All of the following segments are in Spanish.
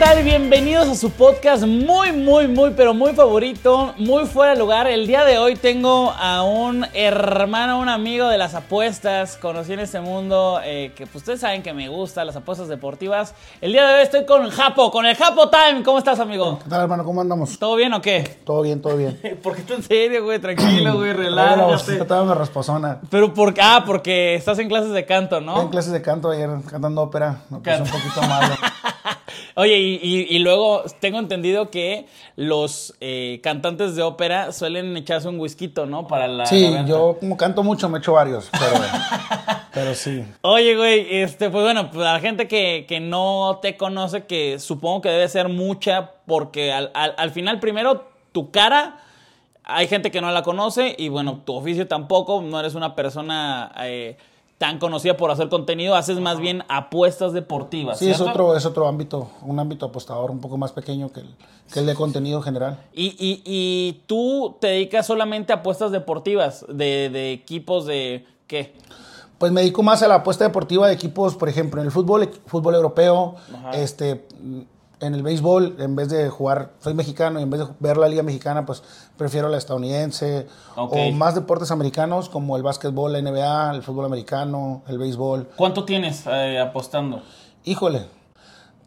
Tal? Bienvenidos a su podcast muy, muy, muy, pero muy favorito, muy fuera de lugar. El día de hoy tengo a un hermano, un amigo de las apuestas. Conocí en este mundo eh, que pues, ustedes saben que me gustan las apuestas deportivas. El día de hoy estoy con Japo, con el Japo Time. ¿Cómo estás, amigo? ¿Qué tal, hermano? ¿Cómo andamos? ¿Todo bien o qué? Todo bien, todo bien. ¿Por qué tú en serio, güey? Tranquilo, güey, relájate. estaba una rasposona. Pero por ah, porque estás en clases de canto, ¿no? En clases de canto ayer cantando ópera. Me puse un poquito malo. Oye, y, y- y luego tengo entendido que los eh, cantantes de ópera suelen echarse un whisky, ¿no? Para la. Sí, garganta. yo como canto mucho me echo varios, pero, pero sí. Oye, güey, este, pues bueno, pues a la gente que, que no te conoce, que supongo que debe ser mucha, porque al, al- al final, primero, tu cara, hay gente que no la conoce, y bueno, tu oficio tampoco, no eres una persona eh, tan conocida por hacer contenido, haces más bien apuestas deportivas. Sí, es otro, es otro ámbito, un ámbito apostador un poco más pequeño que el, que el de contenido general. Y, y- y tú te dedicas solamente a apuestas deportivas, de, de equipos de. ¿Qué? Pues me dedico más a la apuesta deportiva de equipos, por ejemplo, en el fútbol, fútbol europeo, Ajá. este, en el béisbol, en vez de jugar, soy mexicano y en vez de ver la liga mexicana, pues prefiero la estadounidense, Ok. o más deportes americanos como el básquetbol, la NBA, el fútbol americano, el béisbol. ¿Cuánto tienes eh, apostando? Híjole,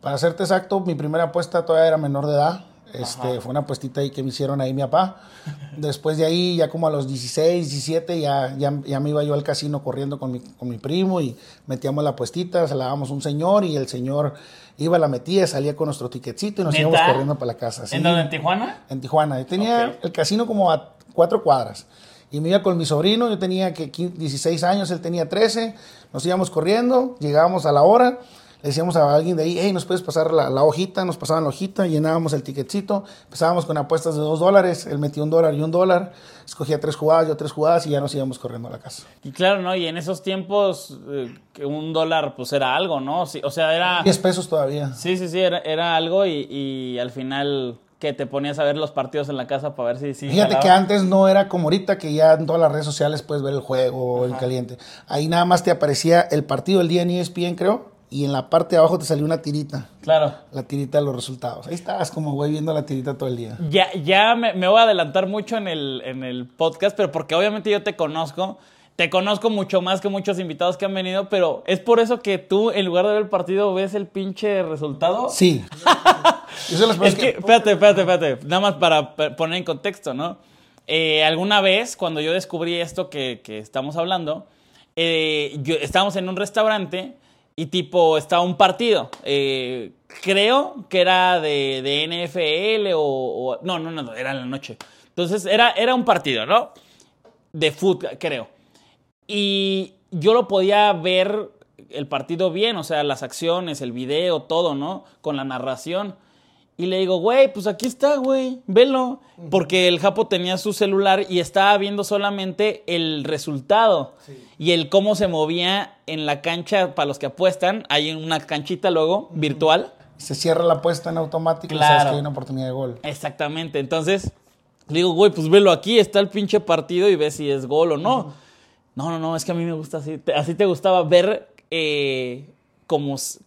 para serte exacto, mi primera apuesta todavía era menor de edad. Este, fue una apuestita ahí que me hicieron ahí mi papá. Después de ahí, ya como a los 16, 17, ya, ya, ya me iba yo al casino corriendo con mi, con mi primo y metíamos la apuestita, se la dábamos un señor y el señor iba, la metía, salía con nuestro tiquetcito y nos ¿Neta? íbamos corriendo para la casa. sí. ¿En dónde? ¿En Tijuana? En Tijuana. Yo tenía el casino como a cuatro cuadras. Y me iba con mi sobrino, yo tenía que 15 16 años, él tenía 13. Nos íbamos corriendo, llegábamos a la hora, le decíamos a alguien de ahí, hey, ¿nos puedes pasar la, la hojita? Nos pasaban la hojita, llenábamos el ticketcito, empezábamos con apuestas de dos dólares, él metía un dólar y un dólar, escogía tres jugadas, yo tres jugadas y ya nos íbamos corriendo a la casa. Y claro, ¿no? Y en esos tiempos, eh, que un dólar, pues era algo, ¿no? Sí, o sea, era. 10 pesos todavía. Sí, sí, sí, era, era algo y, y al final que te ponías a ver los partidos en la casa para ver si. si Fíjate jalaba. que antes no era como ahorita, que ya en todas las redes sociales puedes ver el juego, el caliente. Ahí nada más te aparecía el partido del día en ESPN, creo, y en la parte de abajo te salía una tirita. Claro. La tirita de los resultados. Ahí estabas como güey viendo la tirita todo el día. Ya, ya me, me voy a adelantar mucho en el, en el podcast, pero porque obviamente yo te conozco. Te conozco mucho más que muchos invitados que han venido, pero es por eso que tú, en lugar de ver el partido, ves el pinche resultado. Sí. Las Es personas que, espérate, espérate, espérate. Nada más para poner en contexto, ¿no? Eh, alguna vez, cuando yo descubrí esto que, que estamos hablando, eh, yo, estábamos en un restaurante y tipo, estaba un partido. Eh, creo que era de, de NFL o, o- No, no, no, era en la noche. Entonces, era, era un partido, ¿no? De fútbol, creo. Y yo lo podía ver el partido bien, o sea, las acciones, el video, todo, ¿no? Con la narración. Y le digo, güey, pues aquí está, güey, velo. Porque el Japo tenía su celular y estaba viendo solamente el resultado y el cómo se movía en la cancha para los que apuestan. Hay una canchita luego, virtual. Se cierra la apuesta en automático y Claro. sabes que hay una oportunidad de gol. Exactamente. Entonces, le digo, güey, pues velo aquí, está el pinche partido y ve si es gol o no. No, no, no, es que a mí me gusta así. Así te gustaba ver eh, cómo, s-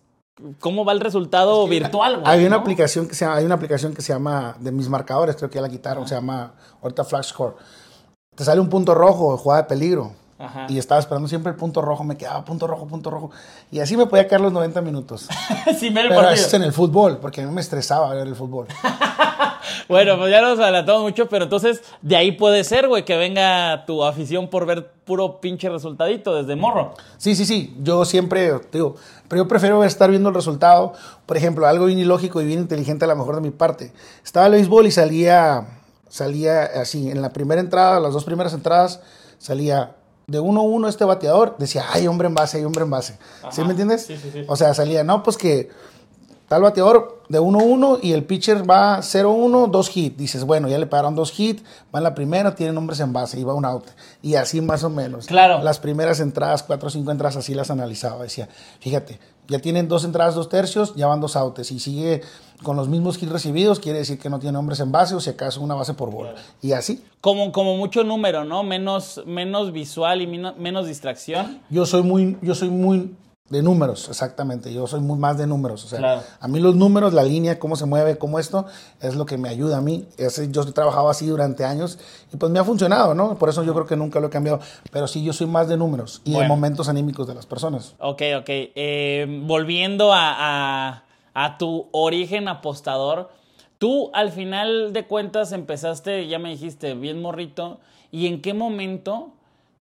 cómo va el resultado virtual, güey. Hay una ¿no? aplicación que se llama, hay una aplicación que se llama de mis marcadores, creo que ya la quitaron, se llama ahorita Flash Score. Te sale un punto rojo, jugada de peligro. Ajá. Y estaba esperando siempre el punto rojo, me quedaba punto rojo, punto rojo. Y así me podía caer los 90 minutos. El Pero eso es en el fútbol, porque a mí me estresaba ver el fútbol. Bueno, pues ya nos adelantamos mucho, pero entonces de ahí puede ser, güey, que venga tu afición por ver puro pinche resultadito desde morro. Sí, sí, sí. Yo siempre, digo, pero yo prefiero estar viendo el resultado. Por ejemplo, algo bien ilógico y bien inteligente a lo mejor de mi parte. Estaba el béisbol y salía, salía así, en la primera entrada, las dos primeras entradas, salía de 1-1 este bateador, decía, hay hombre en base, hay hombre en base. ¿Sí me entiendes? Sí, sí, sí. O sea, salía, no, pues que tal bateador de 1-1 y el pitcher va 0-1, dos hits. Dices, bueno, ya le pagaron dos hits, va en la primera, tienen hombres en base y va un out. Y así más o menos. Claro. Las primeras entradas, cuatro o cinco entradas, así las analizaba. Decía, fíjate, ya tienen dos entradas, dos tercios, ya van dos outs. Y sigue con los mismos hits recibidos, quiere decir que no tiene hombres en base o si acaso una base por bola. Y así. Como, como mucho número, ¿no? Menos, menos visual y mino- menos distracción. Yo soy muy, yo soy muy de números, exactamente. Yo soy muy más de números. O sea, Claro. a mí los números, la línea, cómo se mueve, cómo esto, es lo que me ayuda a mí. Ese- yo he trabajado así durante años y pues me ha funcionado, ¿no? Por eso yo creo que nunca lo he cambiado. Pero sí, yo soy más de números y de Bueno. momentos anímicos de las personas. Ok, ok. Eh, volviendo a, a- a tu origen apostador, tú al final de cuentas empezaste, ya me dijiste, bien morrito, ¿y en qué momento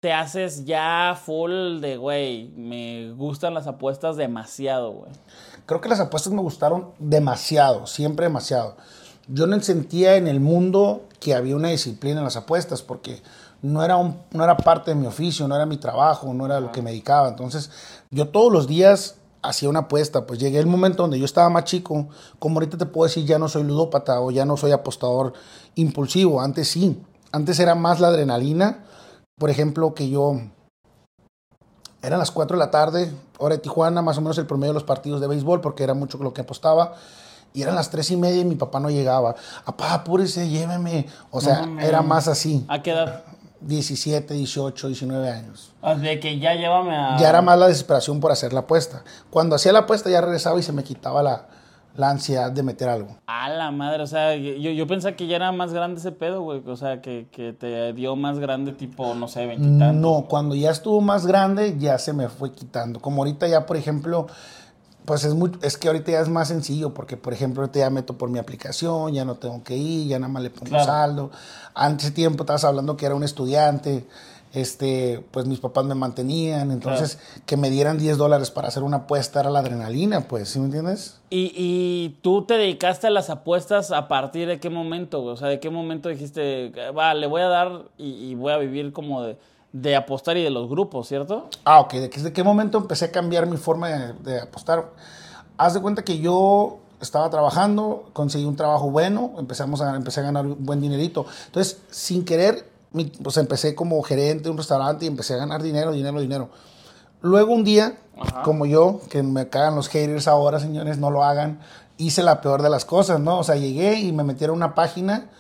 te haces ya full de, güey, me gustan las apuestas demasiado, güey? Creo que las apuestas me gustaron demasiado, siempre demasiado. Yo no sentía en el mundo que había una disciplina en las apuestas porque no era, un- no era parte de mi oficio, no era mi trabajo, no era lo que me dedicaba. Entonces, yo todos los días hacía una apuesta. Pues llegué el momento donde yo estaba más chico, como ahorita te puedo decir, ya no soy ludópata o ya no soy apostador impulsivo. Antes sí, antes era más la adrenalina. Por ejemplo, que yo eran las 4 de la tarde, hora de Tijuana, más o menos el promedio de los partidos de béisbol, porque era mucho lo que apostaba. Y eran las 3 y media y mi papá no llegaba. Apá, apúrese, lléveme. O sea, era más así. ¿A qué edad? 17, 18, 19 años. De que ya llévame a... Ya era más la desesperación por hacer la apuesta. Cuando hacía la apuesta ya regresaba y se me quitaba la, la ansiedad de meter algo. A la madre, o sea, yo, yo pensaba que ya era más grande ese pedo, güey. O sea, que, que te dio más grande, tipo, no sé, veintitantos. No, cuando ya estuvo más grande ya se me fue quitando. Como ahorita ya, por ejemplo, pues es, muy, es que ahorita ya es más sencillo porque, por ejemplo, ahorita ya meto por mi aplicación, ya no tengo que ir, ya nada más le pongo Claro. saldo. Antes tiempo estabas hablando que era un estudiante, este, pues mis papás me mantenían, entonces que me dieran 10 dólares para hacer una apuesta era la adrenalina, pues, ¿sí me entiendes? ¿Y, y tú te dedicaste a las apuestas a partir de qué momento? O sea, ¿de qué momento dijiste, va, le voy a dar y, y voy a vivir como de, de apostar y de los grupos, ¿cierto? Ah, ok. ¿De qué, de qué momento empecé a cambiar mi forma de, de apostar? Haz de cuenta que yo estaba trabajando, conseguí un trabajo bueno, empezamos a, empecé a ganar un buen dinerito. Entonces, sin querer, mi- pues empecé como gerente de un restaurante y empecé a ganar dinero, dinero, dinero. Luego un día, como yo, que me cagan los haters ahora, señores, no lo hagan, hice la peor de las cosas, ¿no? O sea, llegué y me metieron a una página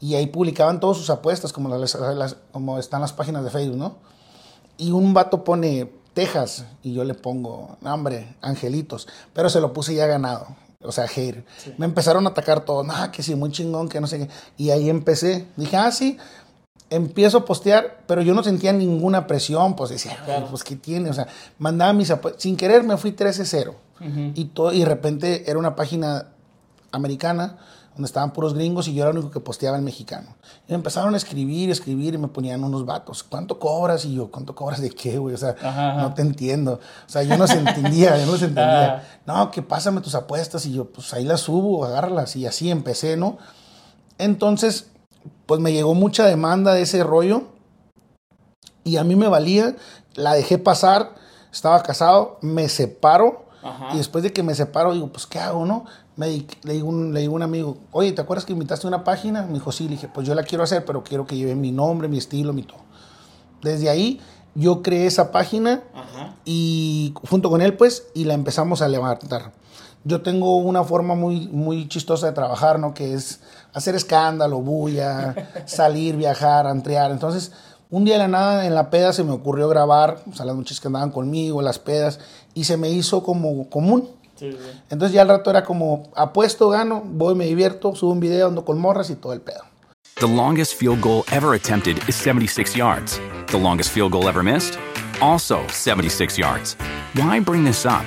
y ahí publicaban todas sus apuestas, como, las, las- como están las páginas de Facebook, ¿no? Y un vato pone Texas y yo le pongo, "No, hombre, angelitos. Pero se lo puse ya ganado. O sea, hater. Me empezaron a atacar todos. Ah, que sí, muy chingón, que no sé qué. Y ahí empecé. Dije, ah, sí. Empiezo a postear, pero yo no sentía ninguna presión. Pues decía, "Ay, pues qué tiene. O sea, mandaba mis apuestas. Sin querer me fui 13-0. y, todo, y de repente era una página americana donde estaban puros gringos y yo era el único que posteaba en mexicano. Y me empezaron a escribir, escribir y me ponían unos vatos. ¿Cuánto cobras? Y yo, ¿cuánto cobras de qué, güey? O sea, Ajá, ajá. no te entiendo. O sea, yo no se entendía, yo no se Ah. entendía. No, que pásame tus apuestas y yo, pues ahí las subo, agárralas. Y así empecé, ¿no? Entonces, pues me llegó mucha demanda de ese rollo y a mí me valía, la dejé pasar, estaba casado, me separo Ajá. y después de que me separo digo, pues ¿qué hago, no? Me le digo, un, le digo a un amigo, oye, ¿te acuerdas que invitaste una página? Me dijo, sí, le dije, pues yo la quiero hacer, pero quiero que lleve mi nombre, mi estilo, mi todo. Desde ahí yo creé esa página Ajá. y junto con él pues y la empezamos a levantar. Yo tengo una forma muy, muy chistosa de trabajar, ¿no? Que es hacer escándalo, bulla, salir, viajar, antrear. Entonces, un día de la nada en la peda se me ocurrió grabar, o sea, las muchachas que andaban conmigo, las pedas, y se me hizo como común. Sí, sí. Entonces ya al rato era como, apuesto, gano, voy, me divierto, subo un video, ando con morras y todo el pedo. The longest field goal ever attempted is 76 yards. The longest field goal ever missed? Also 76 yards. Why bring this up?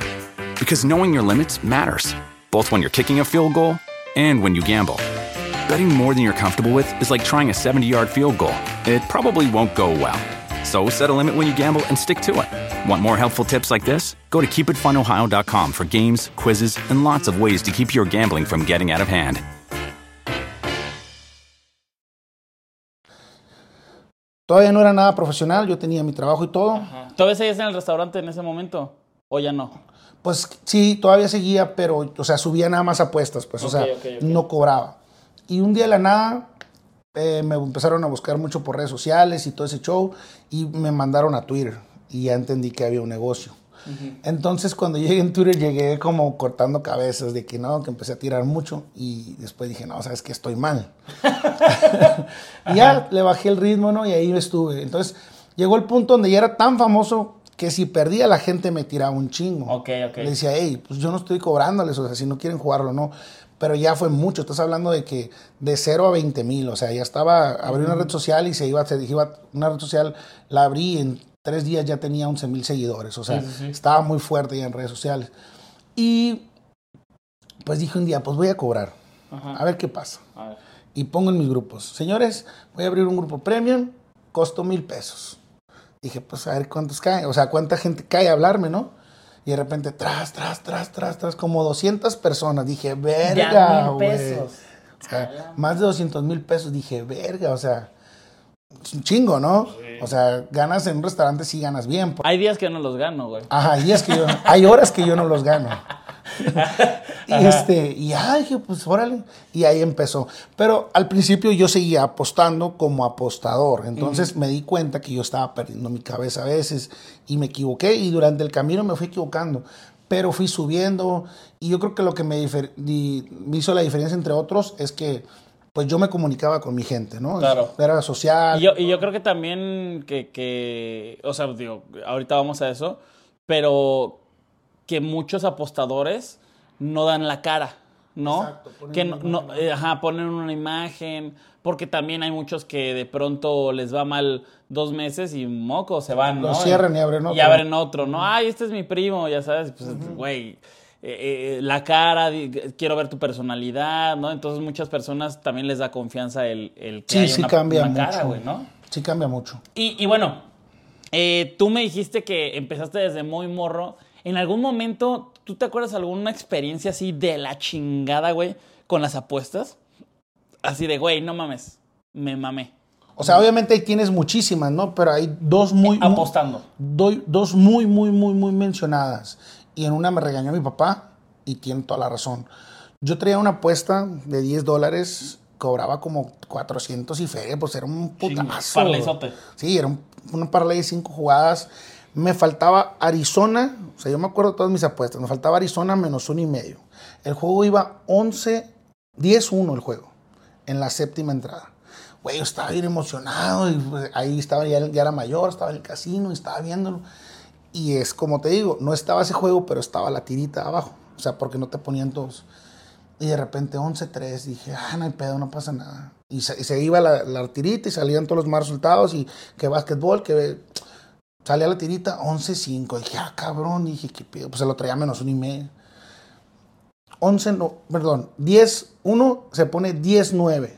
Because knowing your limits matters, both when you're kicking a field goal and when you gamble. Betting more than you're comfortable with is like trying a 70 yard field goal. It probably won't go well. So set a limit when you gamble and stick to it. Want more helpful tips like this? Go to keepitfunohio.com for games, quizzes, and lots of ways to keep your gambling from getting out of hand. Todavía no era nada profesional, yo tenía mi trabajo y todo. ¿Todavía seguías en el restaurante en ese momento? ¿O ya no? Pues sí, todavía seguía, pero, o sea, subía nada más apuestas, pues, o sea, ok, ok. no cobraba. Y un día de la nada eh, me empezaron a buscar mucho por redes sociales y todo ese show y me mandaron a Twitter y ya entendí que había un negocio. Entonces cuando llegué en Twitter llegué como cortando cabezas de que no, que empecé a tirar mucho y después dije, no, sabes que estoy mal. y ya le bajé el ritmo, ¿no? Y ahí estuve. Entonces llegó el punto donde ya era tan famoso que si perdía la gente me tiraba un chingo. Ok, ok. Le decía, hey, pues yo no estoy cobrándoles, o sea, si no quieren jugarlo, no. Pero ya fue mucho, estás hablando de que de 0 a 20 mil, o sea, ya estaba, abrí una red social y se iba, se iba, una red social, la abrí en tres días ya tenía 11 mil seguidores, o sea, Sí, sí, sí. estaba muy fuerte ya en redes sociales. Y pues dije un día, pues voy a cobrar, Ajá. a ver qué pasa. A ver. Y pongo en mis grupos, señores, voy a abrir un grupo premium, costo mil pesos. Dije, pues a ver cuántos caen, o sea, cuánta gente cae a hablarme, ¿no? Y de repente, tras, tras, tras, tras, tras, como 200 personas. Dije, verga, güey. pesos. O sea, más de 200 mil pesos. Dije, verga, o sea, es un chingo, ¿no? O sea, ganas en un restaurante, sí ganas bien. Hay días que no los gano, güey. Ajá, es que yo, hay horas que yo no los gano. y este, y ya dije, pues órale. Y ahí empezó. Pero al principio yo seguía apostando como apostador. Entonces me di cuenta que yo estaba perdiendo mi cabeza a veces y me equivoqué. Y durante el camino me fui equivocando. Pero fui subiendo. Y yo creo que lo que me, me hizo la diferencia entre otros es que pues yo me comunicaba con mi gente, ¿no? Claro. Era social. Y yo, y yo creo que también que, que, o sea, digo, ahorita vamos a eso, pero que muchos apostadores no dan la cara, ¿no? Exacto, ponen que una no, imagen. eh, ajá, ponen una imagen, porque también hay muchos que de pronto les va mal dos meses y moco, se van, Lo ¿no? cierran y abren Y otro. abren otro, ¿no? Ay, este es mi primo, ya sabes, pues, güey. eh, eh, la cara, quiero ver tu personalidad, ¿no? Entonces muchas personas también les da confianza el, el que Sí, haya sí una, cambia una mucho. cara, güey, ¿no? Sí cambia mucho. Y, y bueno, eh, tú me dijiste que empezaste desde muy morro. ¿En algún momento, tú te acuerdas alguna experiencia así de la chingada, güey, con las apuestas? Así de, güey, no mames, me mamé. O sea, obviamente ahí tienes muchísimas, ¿no? Pero hay dos muy... muy- Apostando. doy- dos muy, muy, muy, muy mencionadas. Y en una me regañó mi papá y tiene toda la razón. Yo traía una apuesta de 10 dólares, cobraba como 400 y feria, pues era un putamazo. parlayzote. Sí, era un, una parlay de 5 jugadas. Me faltaba Arizona, o sea, yo me acuerdo todas mis apuestas. Me faltaba Arizona menos uno y medio. El juego iba 11, 10-1 el juego, en la séptima entrada. Güey, estaba bien emocionado y pues, ahí estaba, ya, ya era mayor, estaba en el casino y estaba viéndolo. Y es como te digo, no estaba ese juego, pero estaba la tirita abajo. O sea, porque no te ponían todos. Y de repente 11-3, dije, ah, no hay pedo, no pasa nada. Y se, y se iba la, la tirita y salían todos los más resultados y que básquetbol, que salía la tirita 11-5. Dije, ah, cabrón, dije, qué pedo. Pues se lo traía menos uno y medio. 11, no, perdón, 10-1 se pone 10-9.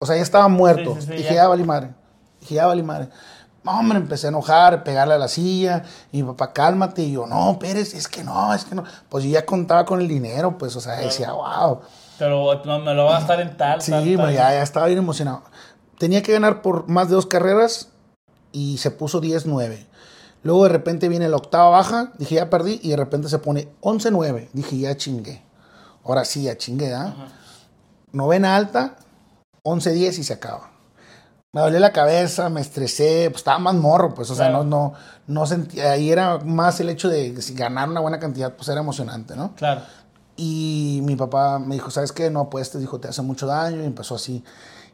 O sea, ya estaba muerto. Sí, sí, sí, dije, ya. vale madre. Dije, ya vale madre. No, hombre, empecé a enojar, pegarle a la silla. Y mi papá, cálmate. Y yo, no, Pérez, es que no, es que no. Pues yo ya contaba con el dinero, pues, o sea, decía, wow. Pero no, me lo va a gastar en tal, Sí, tal, bueno, tal. ya, ya estaba bien emocionado. Tenía que ganar por más de dos carreras y se puso 10-9. Luego de repente viene la octava baja, dije ya perdí y de repente se pone 11-9. Dije ya chingué. Ahora sí, ya chingué, ¿ah? Novena alta, 11-10 y se acaba. Me dolía la cabeza, me estresé, pues estaba más morro, pues, o sea, Claro. no, no, no sentía, ahí era más el hecho de si ganar una buena cantidad, pues era emocionante, ¿no? Claro. Y mi papá me dijo, ¿sabes qué? No apuestes, dijo, te hace mucho daño. Y empezó así.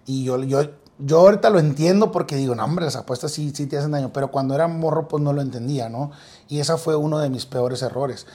Y yo, yo, yo ahorita lo entiendo porque digo, no, hombre, las apuestas sí, sí te hacen daño. Pero cuando era morro, pues no lo entendía, ¿no? Y ese fue uno de mis peores errores.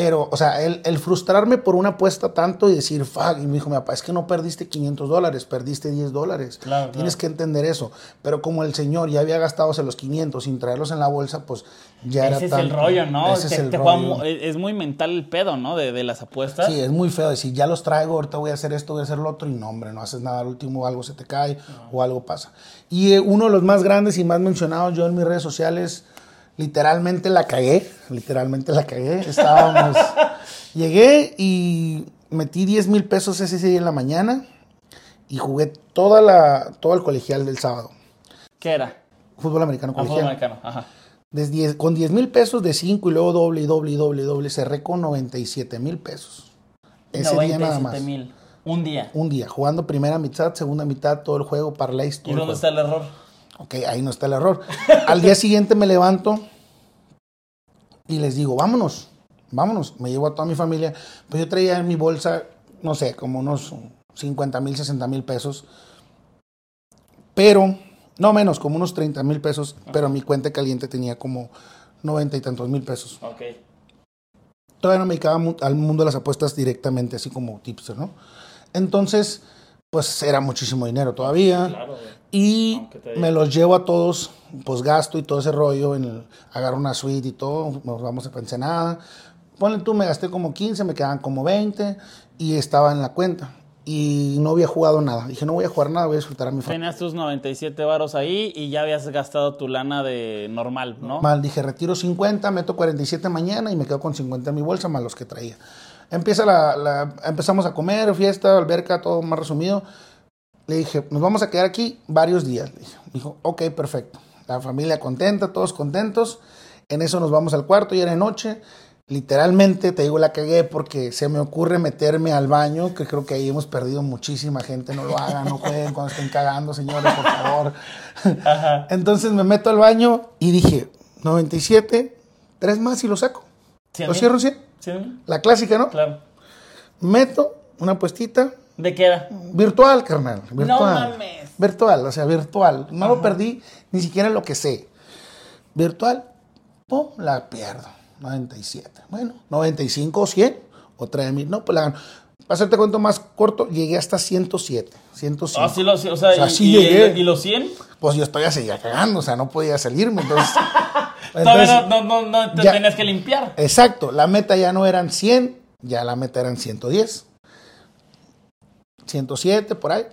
Pero, o sea, el, el frustrarme por una apuesta tanto y decir, fuck, y me dijo mi papá, es que no perdiste 500 dólares, perdiste 10 dólares. Claro, Tienes claro. que entender eso. Pero como el señor ya había gastado los 500 sin traerlos en la bolsa, pues ya era Ese es el rollo, ¿no? Ese Te- es el te rollo. es muy mental el pedo, ¿no? De, de las apuestas. Sí, es muy feo decir, ya los traigo, ahorita voy a hacer esto, voy a hacer lo otro, y no, hombre, no haces nada, al último algo se te cae o algo pasa. Y eh, uno de los más grandes y más mencionados yo en mis redes sociales, literalmente la cagué, literalmente la cagué, estábamos, llegué y metí 10 mil pesos ese día en la mañana y jugué toda la, todo el colegial del sábado. ¿Qué era? Fútbol americano Ah, fútbol americano. Ajá. Desde diez- con 10 mil pesos de 5 y luego doble y doble y doble y doble, cerré con 97 mil pesos. Ese día nada más. 97 mil. Un día. Un día, jugando primera mitad, segunda mitad, todo el juego, parlays, todo ¿Y dónde está el error? Ok, ahí no está el error. Al día siguiente me levanto y les digo, vámonos, vámonos. Me llevo a toda mi familia. Pues yo traía en mi bolsa, no sé, como unos 50 mil, 60 mil pesos. Pero, no menos, como unos 30 mil pesos. Pero mi cuenta caliente tenía como 90 y tantos mil pesos. Ok. Todavía no me dedicaba al mundo de las apuestas directamente, así como tipster, ¿no? Entonces, pues era muchísimo dinero todavía. Claro. Y me los llevo a todos, pues gasto y todo ese rollo, en el, agarro una suite y todo, nos vamos a Ensenada. Ponle tú, me gasté como 15, me quedaban como 20 y estaba en la cuenta. Y no había jugado nada. Dije, no voy a jugar nada, voy a disfrutar a mi familia. Tenías tus 97 varos ahí y ya habías gastado tu lana de normal, ¿no? Mal, dije, retiro 50, meto 47 mañana y me quedo con 50 en mi bolsa, más los que traía. Empieza la, la- empezamos a comer, fiesta, alberca, todo más resumido. Le dije, nos vamos a quedar aquí varios días. Le dije, dijo, ok, perfecto. La familia contenta, todos contentos. En eso nos vamos al cuarto y era de noche. Literalmente, te digo, la cagué porque se me ocurre meterme al baño, que creo que ahí hemos perdido muchísima gente. No lo hagan, no jueguen cuando estén cagando, señores, por favor. Entonces me meto al baño y dije, 97, tres más y lo saco. ¿Cien ¿Lo cierro 100? ¿Cien mil? La clásica, ¿no? Claro. Meto una puestita ¿De qué era? virtual, carnal. Virtual. mames. Virtual, o sea, virtual. No lo perdí, ni siquiera lo que sé. Virtual, pum, la pierdo. 97. Bueno, 95 o 100, otra de mil. No, pues la gano. Para hacerte cuento más corto, llegué hasta 107. 105. Ah, sí, lo, sí, o sea, O sea, y, sí y- llegué. y los 100? Pues yo todavía seguía cagando, o sea, no podía salirme. Entonces, Todavía no, no, no te ya- tenías que limpiar. Exacto, la meta ya no eran 100, ya la meta eran 110. 107 por ahí.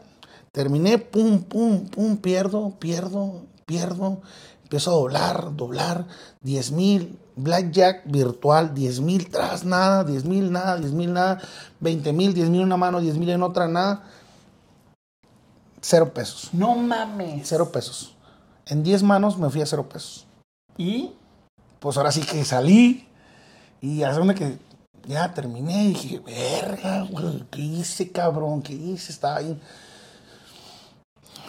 Terminé, pum, pum, pum, pierdo, pierdo, pierdo. Empiezo a doblar, doblar, 10 mil, blackjack virtual, 10 mil tras nada, 10 mil nada, 10 mil nada, 20 mil, 10 mil en una mano, 10 mil en otra nada. Cero pesos, No mames. cero pesos. En 10 manos me fui a cero pesos. ¿Y? pues ahora sí que salí y hace una que ya terminé y dije, verga, güey, ¿qué hice, cabrón? ¿Qué hice? Estaba ahí.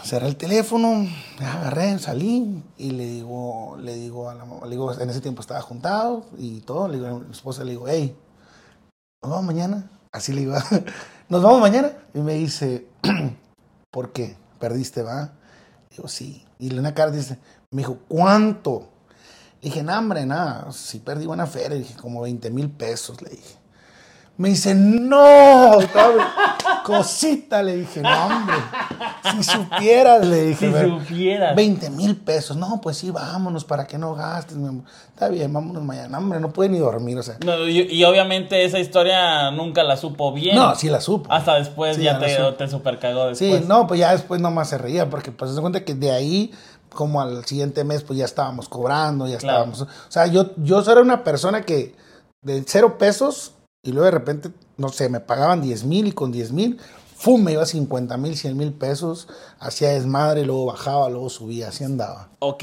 Cerré el teléfono, agarré, salí y le digo, le digo a la mamá, le digo, en ese tiempo estaba juntado y todo, le digo a mi esposa, le digo, hey, ¿nos vamos mañana? Así le digo, ¿nos vamos mañana? Y me dice, ¿por qué? ¿Perdiste, va? Digo, sí. Y una cara dice, me dijo, ¿cuánto? Dije, no, hombre, nada, si perdí buena feria, le dije, como 20 mil pesos, le dije. Me dice, no, cosita, le dije, no, hombre, si supieras, le dije, Si "ver, supieras. 20 mil pesos, no, pues sí, vámonos, para que no gastes, mi amor. Está bien, vámonos mañana, hombre, no puede ni dormir, o sea. No, y, y obviamente esa historia nunca la supo bien. No, sí la supo. Hasta después Sí, ya ya te, te supercagó Sí, después. no, pues ya después nomás se reía, porque pues se cuenta que de ahí, como al siguiente mes, pues ya estábamos cobrando, ya Claro. estábamos. O sea, yo, yo era una persona que de cero pesos y luego de repente, no sé, me pagaban 10 mil y con 10 mil, ¡fum! me iba a 50 mil, 100 mil pesos, hacía desmadre, luego bajaba, luego subía, así andaba. Ok,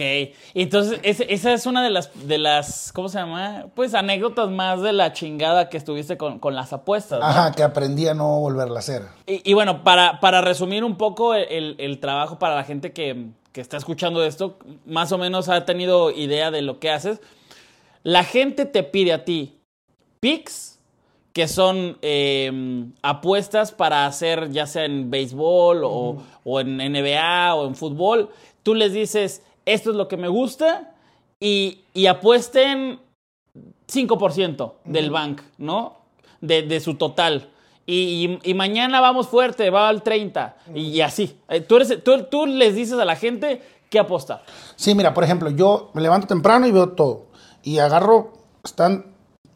entonces esa es una de las, de las, ¿cómo se llama? Pues anécdotas más de la chingada que estuviste con, con las apuestas. ¿no? Ajá, que aprendí a no volverla a hacer. Y, y bueno, para, para resumir un poco el, el trabajo para la gente que, que está escuchando esto, más o menos ha tenido idea de lo que haces. La gente te pide a ti picks, que son eh, apuestas para hacer ya sea en béisbol o, o en NBA o en fútbol. Tú les dices, esto es lo que me gusta y, y apuesten 5% del bank, ¿no? De, de su total. Y, y- y mañana vamos fuerte, va al 30. Y, y así. Eh, Tú, eres, tú, tú les dices a la gente qué apostar. Sí, mira, por ejemplo, yo me levanto temprano y veo todo. Y agarro, están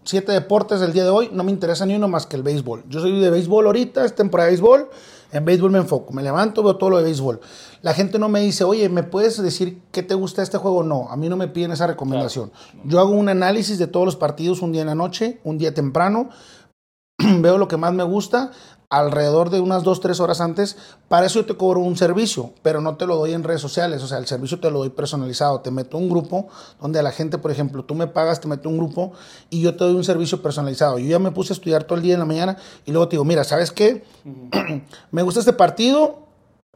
siete deportes del día de hoy, no me interesa ni uno más que el béisbol. Yo soy de béisbol ahorita, es temporada de béisbol, en béisbol me enfoco. Me levanto, veo todo lo de béisbol. La gente no me dice, oye, ¿me puedes decir qué te gusta este juego? No, a mí no me piden esa recomendación. Yo hago un análisis de todos los partidos un día en la noche, un día temprano, veo lo que más me gusta, alrededor de unas dos, tres horas antes, para eso yo te cobro un servicio, pero no te lo doy en redes sociales, o sea, el servicio te lo doy personalizado, te meto un grupo donde a la gente, por ejemplo, tú me pagas, te meto un grupo y yo te doy un servicio personalizado. Yo ya me puse a estudiar todo el día en la mañana y luego te digo, mira, ¿sabes qué? me gusta este partido,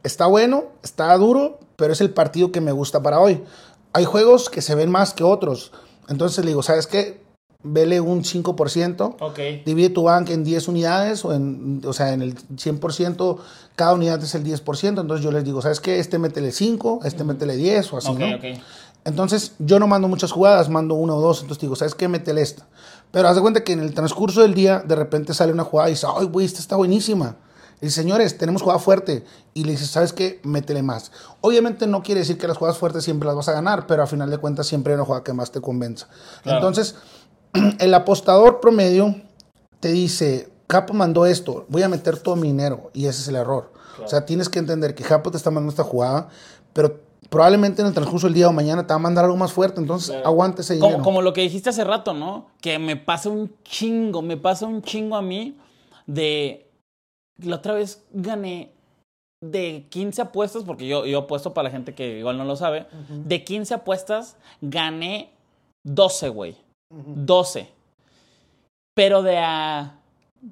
está bueno, está duro, pero es el partido que me gusta para hoy. Hay juegos que se ven más que otros. Entonces le digo, ¿sabes qué? Vele un 5%. Ok. Divide tu bank en 10 unidades, o, en, o sea, en el 100%, cada unidad es el 10%. Entonces yo les digo, ¿sabes qué? Este métele 5, este métele 10 o así, Ok, ¿no? ok. Entonces, yo no mando muchas jugadas, mando una o dos. Entonces digo, ¿sabes qué? Métele esta. Pero haz de cuenta que en el transcurso del día, de repente sale una jugada y dice, ¡ay, güey, esta está buenísima! Y dice, señores, tenemos jugada fuerte. Y le dices, ¿sabes qué? Métele más. Obviamente no quiere decir que las jugadas fuertes siempre las vas a ganar, pero a final de cuentas siempre hay una jugada que más te convenza. Claro. Entonces, el apostador promedio te dice, Capo mandó esto, voy a meter todo mi dinero. Y ese es el error. O sea, tienes que entender que Capo te está mandando esta jugada, pero probablemente en el transcurso del día o mañana te va a mandar algo más fuerte. Entonces, aguante ese dinero. Como, como lo que dijiste hace rato, ¿no? Que me pasa un chingo, me pasa un chingo a mí de... La otra vez gané de 15 apuestas, porque yo, yo apuesto para la gente que igual no lo sabe, de 15 apuestas gané 12, güey. 12. Pero de a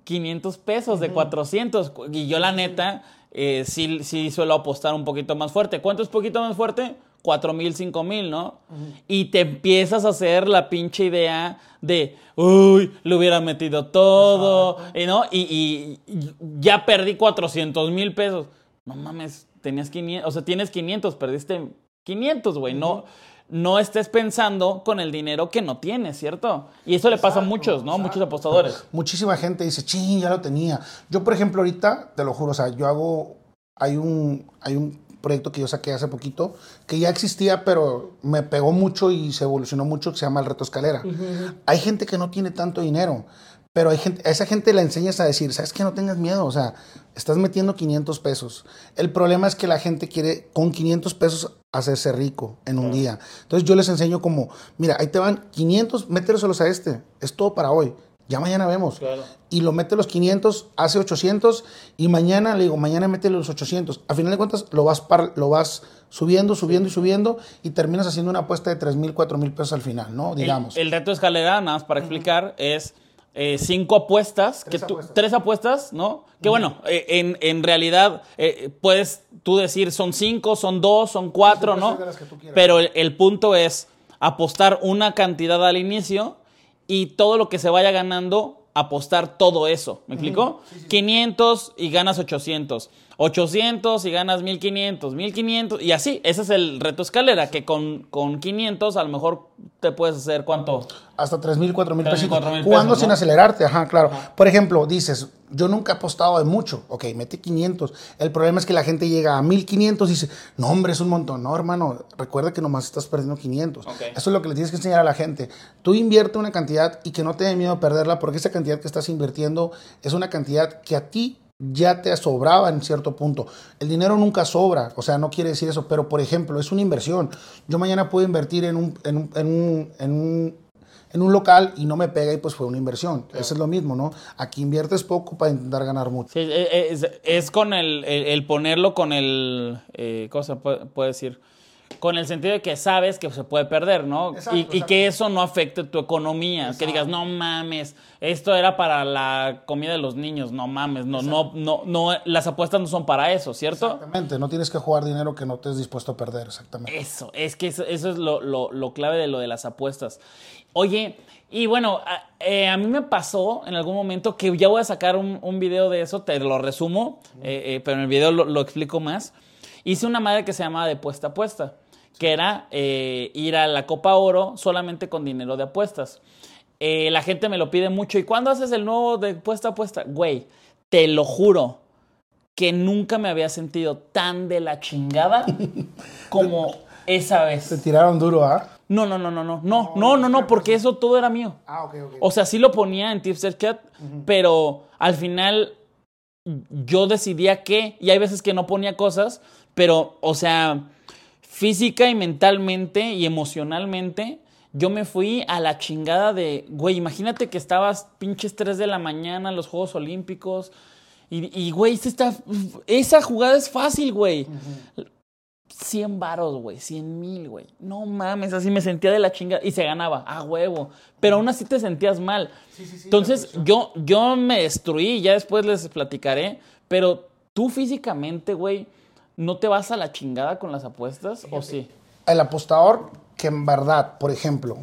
500 pesos, de 400. Y yo la neta, eh, sí, sí suelo apostar un poquito más fuerte. ¿Cuánto es poquito más fuerte? 4 mil, 5 mil, ¿no? Y te empiezas a hacer la pinche idea de, uy, le hubiera metido todo, y ¿no? Y, y- ya perdí 400 mil pesos. No mames, tenías 500, o sea, tienes 500, perdiste 500, güey. No, no estés pensando con el dinero que no tienes, ¿cierto? Y eso le pasa a muchos, ¿no? Muchos apostadores. Muchísima gente dice, ching, ya lo tenía. Yo, por ejemplo, ahorita, te lo juro, o sea, yo hago, hay un, hay un proyecto que yo saqué hace poquito, que ya existía, pero me pegó mucho y se evolucionó mucho, que se llama el reto escalera. Hay gente que no tiene tanto dinero, pero hay gente, a esa gente le enseñas a decir, ¿sabes qué? No tengas miedo, o sea, estás metiendo 500 pesos. El problema es que la gente quiere con 500 pesos hacerse rico en un día. Entonces yo les enseño como, mira, ahí te van 500, mételos a este, es todo para hoy. Ya mañana vemos. Claro. Y lo mete los 500, hace 800 y mañana le digo, mañana mete los 800. A final de cuentas lo vas, par- lo vas subiendo, subiendo y subiendo y terminas haciendo una apuesta de 3 mil, 4 mil pesos al final, ¿no? El- Digamos. El, reto de escalera, nada más para explicar, es eh, cinco apuestas, Tres que tú- apuestas. tres apuestas, ¿no? Que bueno, eh, en, en realidad eh, puedes tú decir son cinco, son dos, son cuatro, ¿no? Pero el, el punto es apostar una cantidad al inicio y todo lo que se vaya ganando, apostar todo eso. ¿Me explico? 500 y ganas 800. 800 y ganas 1500, 1500 y así. Ese es el reto escalera, que con, con 500 a lo mejor te puedes hacer cuánto. Hasta 3 mil, 4 mil 3,000, pesos. 4,000 Jugando pesos, sin ¿no? acelerarte, ajá, claro. Por ejemplo, dices, yo nunca he apostado de mucho. Ok, mete 500. El problema es que la gente llega a 1500 y dice, no, hombre, es un montón. No, hermano, recuerda que nomás estás perdiendo 500. Ok. Eso es lo que le tienes que enseñar a la gente. Tú invierte una cantidad y que no te dé miedo perderla porque esa cantidad que estás invirtiendo es una cantidad que a ti ya te sobraba en cierto punto. El dinero nunca sobra, o sea, no quiere decir eso, pero por ejemplo, es una inversión. Yo mañana puedo invertir en un, en un, en un, en un, en un local y no me pega y pues fue una inversión. Eso es lo mismo, ¿no? Aquí inviertes poco para intentar ganar mucho. Sí, es, es con el, el- el ponerlo con el. Eh, ¿Cómo se puede, puede decir? Con el sentido de que sabes que se puede perder, ¿no? Exacto, y, que eso no afecte tu economía. Que digas, no mames, esto era para la comida de los niños, no mames, no, no, no, no, las apuestas no son para eso, ¿cierto? Exactamente, no tienes que jugar dinero que no estés dispuesto a perder, exactamente. Eso, es que eso, eso es lo, lo- lo clave de lo de las apuestas. Oye, y bueno, a, eh, a mí me pasó en algún momento que ya voy a sacar un, un video de eso, te lo resumo, eh, eh, pero en el video lo, lo explico más. Hice una madre que se llamaba de puesta a puesta, que era eh, ir a la Copa Oro solamente con dinero de apuestas. Eh, la gente me lo pide mucho. ¿Y cuándo haces el nuevo de puesta a puesta? Güey, te lo juro que nunca me había sentido tan de la chingada como esa Te vez. tiraron duro, ¿ah? No, no, no, no, no, no, no, no, no, porque eso todo era mío. Ah, ok, ok. O sea, sí lo ponía en Tipster Chat, pero al final yo decidía qué, y hay veces que no ponía cosas, pero, o sea, física y mentalmente y emocionalmente, yo me fui a la chingada de, güey, imagínate que estabas pinches 3 de la mañana en los Juegos Olímpicos. Y, y güey, está, esa jugada es fácil, güey. 100 varos, güey, 100 mil, güey. No mames, así me sentía de la chingada. Y se ganaba, a huevo. Pero aún así te sentías mal. Entonces, yo, yo me destruí, ya después les platicaré. Pero tú físicamente, güey, ¿no te vas a la chingada con las apuestas o sí? El apostador que en verdad, por ejemplo,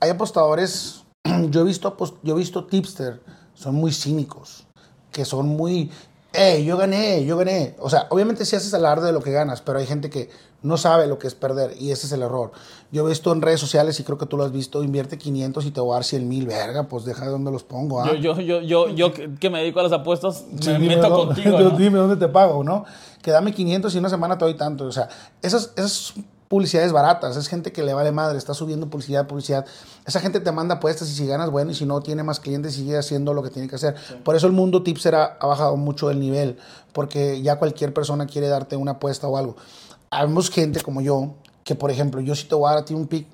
hay apostadores, yo he visto, yo he visto tipster, son muy cínicos, que son muy, eh, yo gané, yo gané. O sea, obviamente si haces alarde de lo que ganas, pero hay gente que no sabe lo que es perder y ese es el error. Yo he visto en redes sociales y creo que tú lo has visto, invierte 500 y te voy a dar 100 mil, verga, pues deja de dónde los pongo. ¿ah? Yo, yo, yo, yo, que me dedico a las apuestas, me meto contigo. Dime dónde te pago, ¿no? Que dame 500 y una semana te doy tanto. O sea, esas, esas publicidades baratas, es gente que le vale madre, está subiendo publicidad, publicidad. Esa gente te manda apuestas y si ganas, bueno, y si no tiene más clientes, sigue haciendo lo que tiene que hacer. Por eso el mundo tipser ha, bajado mucho el nivel, porque ya cualquier persona quiere darte una apuesta o algo. Habemos gente como yo, que por ejemplo, yo si te voy a dar a ti un pick,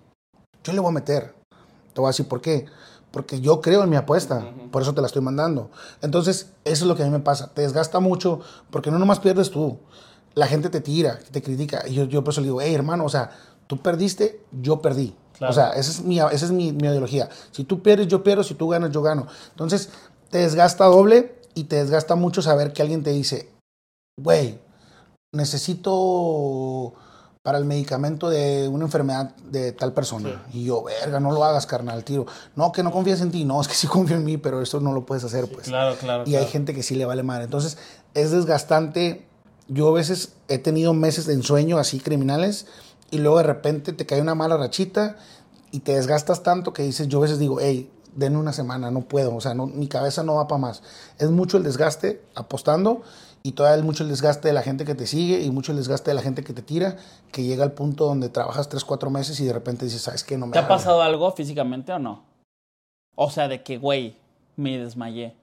yo le voy a meter. Te voy a decir por qué. Porque yo creo en mi apuesta, por eso te la estoy mandando. Entonces, eso es lo que a mí me pasa. Te desgasta mucho porque no nomás pierdes tú la gente te tira, te critica. Y yo, yo por eso le digo, hey, hermano, o sea, tú perdiste, yo perdí. O sea, esa es, mi, esa es mi, ideología. Si tú pierdes, yo pierdo. Si tú ganas, yo gano. Entonces, te desgasta doble y te desgasta mucho saber que alguien te dice, güey, necesito para el medicamento de una enfermedad de tal persona. Y yo, verga, no lo hagas, carnal, tiro. No, que no confías en ti. No, es que sí confío en mí, pero esto no lo puedes hacer, pues. Claro, claro. Y hay gente que sí le vale mal. Entonces, es desgastante yo a veces he tenido meses de ensueño así criminales y luego de repente te cae una mala rachita y te desgastas tanto que dices, yo a veces digo, hey, denme una semana, no puedo, o sea, no, mi cabeza no va para más. Es mucho el desgaste apostando y todavía es mucho el desgaste de la gente que te sigue y mucho el desgaste de la gente que te tira, que llega al punto donde trabajas 3, 4 meses y de repente dices, ¿sabes qué? No me ¿Te ha pasado algo físicamente o no? O sea, de que, güey, me desmayé.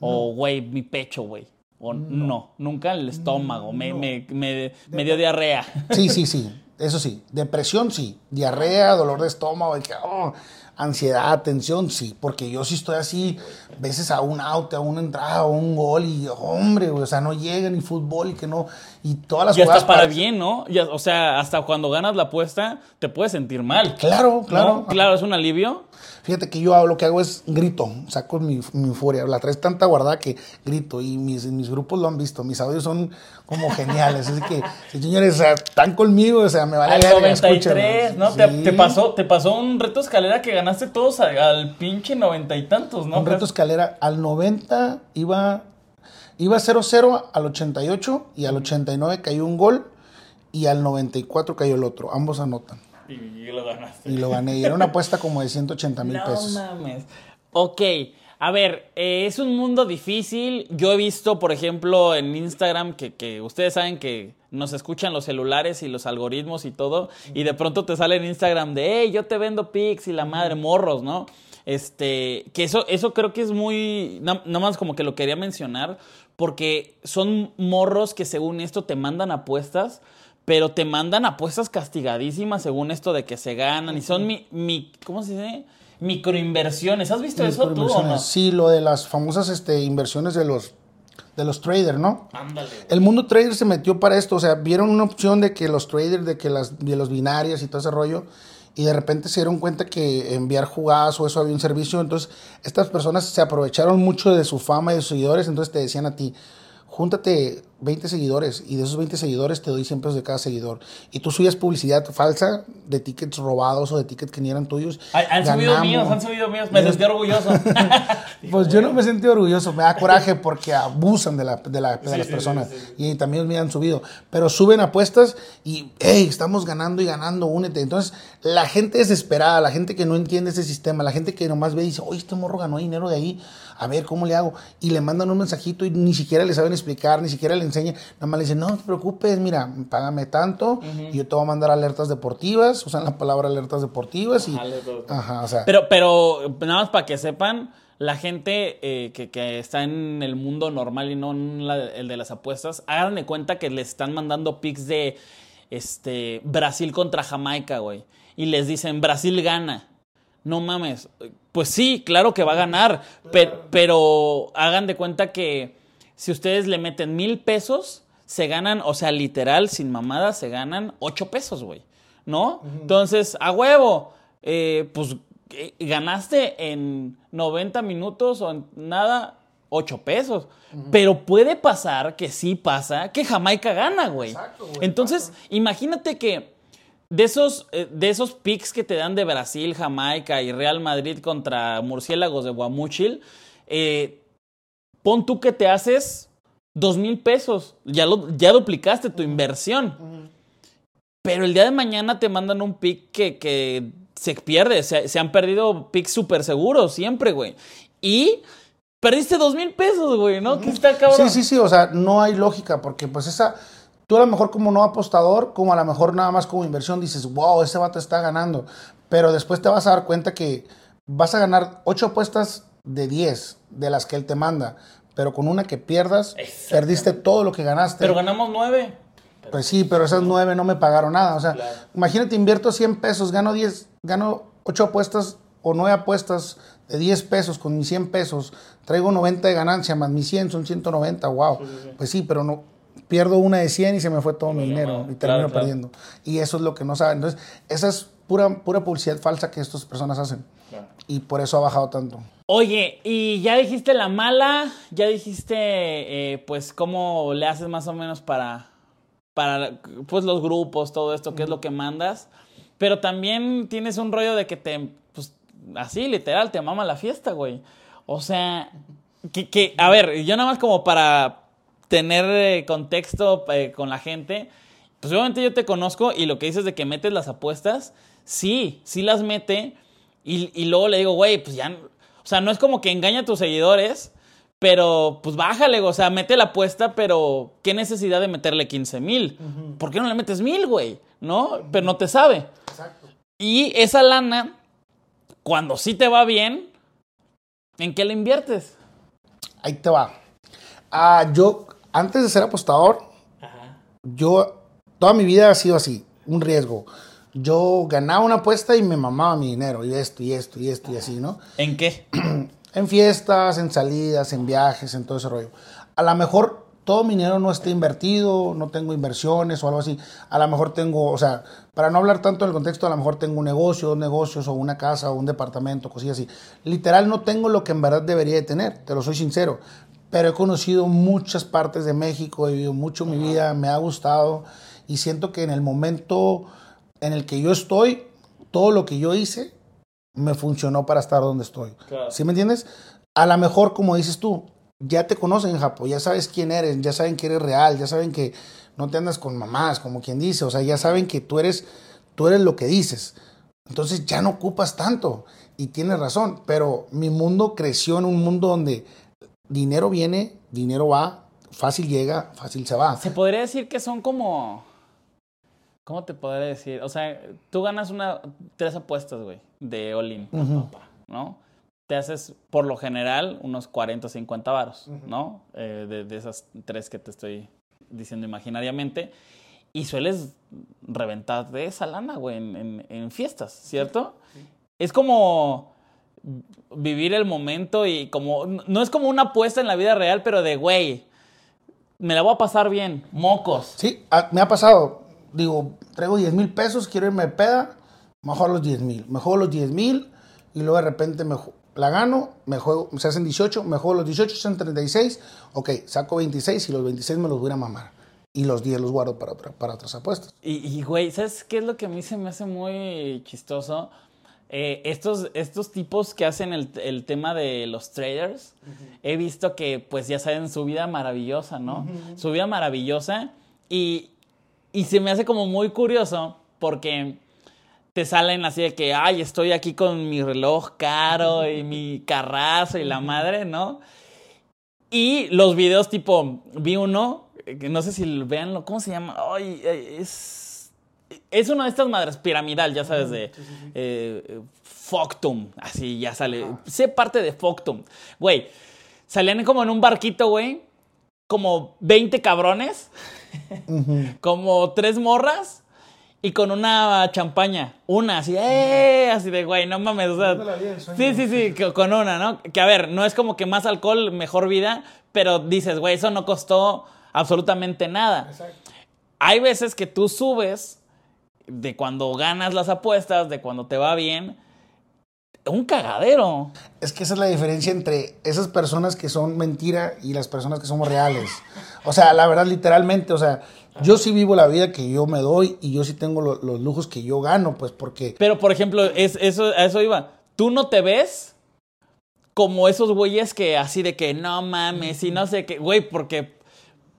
O, güey, mi pecho, güey. O no, nunca el estómago, me, me, me, dio diarrea. Sí, sí, sí, eso sí. Depresión, sí. Diarrea, dolor de estómago, oh, ansiedad, tensión, sí. Porque yo sí estoy así, veces a un out, a una entrada, a un gol y, hombre, o sea, no llega ni fútbol y que no. Y todas las y hasta para bien, ¿no? o sea, hasta cuando ganas la apuesta, te puedes sentir mal. Claro, claro. Claro, es un alivio. Fíjate que yo lo que hago es grito, saco mi, mi furia. La traes tanta guardada que grito y mis, mis grupos lo han visto. Mis audios son como geniales. Así que, señores, o sea, están conmigo, o sea, me vale Al 93, ¿no? Te, pasó, te pasó un reto escalera que ganaste todos al, pinche noventa y tantos, ¿no? Un reto escalera al 90 iba iba 0-0 al 88 y al 89 cayó un gol y al 94 cayó el otro. Ambos anotan. Y lo ganaste. Y lo gané. Y era una apuesta como de 180 mil pesos. No mames. Ok. A ver, eh, es un mundo difícil. Yo he visto, por ejemplo, en Instagram que, que, ustedes saben que nos escuchan los celulares y los algoritmos y todo. Y de pronto te sale en Instagram de, hey, yo te vendo pics y la madre, morros, ¿no? Este, que eso, eso creo que es muy, nada más como que lo quería mencionar, porque son morros que según esto te mandan apuestas pero te mandan apuestas castigadísimas según esto de que se ganan y son mi, mi ¿cómo se dice? Microinversiones. ¿Has visto eso tú o no? Sí, lo de las famosas este, inversiones de los de los traders, ¿no? Ándale. El mundo trader se metió para esto, o sea, vieron una opción de que los traders, de que las de los binarias y todo ese rollo, y de repente se dieron cuenta que enviar jugadas o eso había un servicio, entonces estas personas se aprovecharon mucho de su fama y de sus seguidores, entonces te decían a ti, júntate 20 seguidores y de esos 20 seguidores te doy 100 pesos de cada seguidor. Y tú subías publicidad falsa de tickets robados o de tickets que ni eran tuyos. han subido míos, han subido míos. Me sentí orgulloso. pues yo no me sentí orgulloso. Me da coraje porque abusan de, la, de, la, de las personas. Y también me han subido. Pero suben apuestas y, hey, estamos ganando y ganando, únete. Entonces, la gente desesperada, la gente que no entiende ese sistema, la gente que nomás ve y dice, oye, este morro ganó dinero de ahí. A ver, ¿cómo le hago? Y le mandan un mensajito y ni siquiera le saben explicar, ni siquiera le enseña, nada más le dicen, no, te preocupes, mira, págame tanto y yo te voy a mandar alertas deportivas, usan la palabra alertas deportivas y... Ajá, o sea. Pero, pero nada más para que sepan, la gente eh, que, que, está en el mundo normal y no en el de las apuestas, hagan de cuenta que le están mandando pics de este, Brasil contra Jamaica, güey. y les dicen Brasil gana. No mames. Pues sí, claro que va a ganar, pero, pero hagan de cuenta que si ustedes le meten mil pesos, se ganan, o sea, literal, sin mamadas, se ganan ocho pesos, güey. ¿No? Entonces, a huevo, eh, pues eh, ganaste en 90 minutos o en nada, 8 pesos. Pero puede pasar, que sí pasa, que Jamaica gana, güey. Exacto, güey, Entonces, imagínate que de esos, eh, de esos picks que te dan de Brasil, Jamaica y Real Madrid contra Murciélagos de Guamúchil, eh, pon tú que te haces dos mil pesos. Ya, lo, ya duplicaste tu inversión. Pero el día de mañana te mandan un pick que, que se pierde. Se, se han perdido picks súper seguros siempre, güey. Y perdiste dos mil pesos, güey, ¿no? Está cabrón. Sí, sí, sí, o sea, no hay lógica, porque pues esa, tú a lo mejor como no apostador, como a lo mejor nada más como inversión, dices, wow, ese vato está ganando, pero después te vas a dar cuenta que vas a ganar 8 apuestas de 10 de las que él te manda, pero con una que pierdas, perdiste todo lo que ganaste. Pero ganamos nueve. Pues sí, pero esas 9 no me pagaron nada, o sea, Claro. imagínate, invierto 100 pesos, gano 10, gano 8 apuestas o 9 apuestas de 10 pesos con mis 100 pesos, traigo 90 de ganancia, más mis 100 son 190, wow. Pues sí, pero no, pierdo una de 100 y se me fue todo mi dinero y termino claro, claro. perdiendo. Y eso es lo que no saben. Entonces, esa es pura, pura publicidad falsa que estas personas hacen. Y por eso ha bajado tanto. Oye, y ya dijiste la mala, ya dijiste, eh, pues, cómo le haces más o menos para, para, pues, los grupos, todo esto, qué es lo que mandas. Pero también tienes un rollo de que te, pues, así, literal, te mama la fiesta, güey. O sea, que, que a ver, yo nada más como para tener eh, contexto eh, con la gente, pues obviamente yo te conozco y lo que dices de que metes las apuestas, sí, sí las mete. Y, y luego le digo, güey, pues ya. O sea, no es como que engaña a tus seguidores, pero pues bájale, o sea, mete la apuesta, pero ¿qué necesidad de meterle 15 mil? ¿Por qué no le metes mil, güey? ¿No? Pero no te sabe. Exacto. Y esa lana, cuando sí te va bien, ¿en qué le inviertes? Ahí te va. Ah, yo, antes de ser apostador, yo, toda mi vida ha sido así, un riesgo. Yo ganaba una apuesta y me mamaba mi dinero, y esto, y esto, y esto, y así, ¿no? ¿En qué? En fiestas, en salidas, en viajes, en todo ese rollo. A lo mejor todo mi dinero no está invertido, no tengo inversiones o algo así. A lo mejor tengo, o sea, para no hablar tanto del contexto, a lo mejor tengo un negocio, dos negocios o una casa o un departamento, cosillas así. Literal no tengo lo que en verdad debería de tener, te lo soy sincero. Pero he conocido muchas partes de México, he vivido mucho mi vida, me ha gustado y siento que en el momento en el que yo estoy, todo lo que yo hice me funcionó para estar donde estoy. Claro. ¿Sí me entiendes? A lo mejor, como dices tú, ya te conocen en Japón, ya sabes quién eres, ya saben que eres real, ya saben que no te andas con mamás, como quien dice, o sea, ya saben que tú eres, tú eres lo que dices. Entonces ya no ocupas tanto y tienes razón, pero mi mundo creció en un mundo donde dinero viene, dinero va, fácil llega, fácil se va. Se podría decir que son como. ¿Cómo te podría decir? O sea, tú ganas una tres apuestas, güey, de pa, pa, pa, ¿no? Te haces, por lo general, unos 40 o 50 varos, ¿no? Eh, de, de esas tres que te estoy diciendo imaginariamente. Y sueles reventar de esa lana, güey, en, en- en fiestas, ¿cierto? Es como vivir el momento y como... No es como una apuesta en la vida real, pero de, güey, me la voy a pasar bien, mocos. Sí, ah, me ha pasado. Digo, traigo 10 mil pesos, quiero irme de peda, me juego los 10 mil. Me juego los 10 mil y luego de repente me la gano, me juego, se hacen 18, me juego los 18, se hacen 36. Ok, saco 26 y los 26 me los voy a mamar. Y los 10 los guardo para, otra- para otras apuestas. Y, y, güey, ¿sabes qué es lo que a mí se me hace muy chistoso? Eh, estos, estos tipos que hacen el, el tema de los traders, he visto que, pues ya saben, su vida maravillosa, ¿no? Su vida maravillosa. Y, y se me hace como muy curioso porque te salen así de que, ay, estoy aquí con mi reloj caro y mi carrazo y la madre, ¿no? Y los videos tipo, vi uno, eh, no sé si lo vean, ¿cómo se llama? Ay, eh, es, es una de estas madres piramidal, ya sabes, de eh, Foctum, así ya sale. Sé parte de Foctum. Güey, salían como en un barquito, güey, como 20 cabrones, como tres morras, y con una champaña. Una, así, ¡eh! Así de, güey, no mames. O sea, sí, sí, sí, con una, ¿no? Que a ver, no es como que más alcohol, mejor vida, pero dices, güey, eso no costó absolutamente nada. Exacto. Hay veces que tú subes de cuando ganas las apuestas, de cuando te va bien, un cagadero. Es que esa es la diferencia entre esas personas que son mentira y las personas que somos reales. O sea, la verdad, literalmente, o sea, yo sí vivo la vida que yo me doy y yo sí tengo lo- los lujos que yo gano, pues porque Pero, por ejemplo, es, eso, a eso iba. Tú no te ves como esos güeyes que así de que no mames y no sé qué. Güey, porque,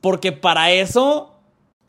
porque para eso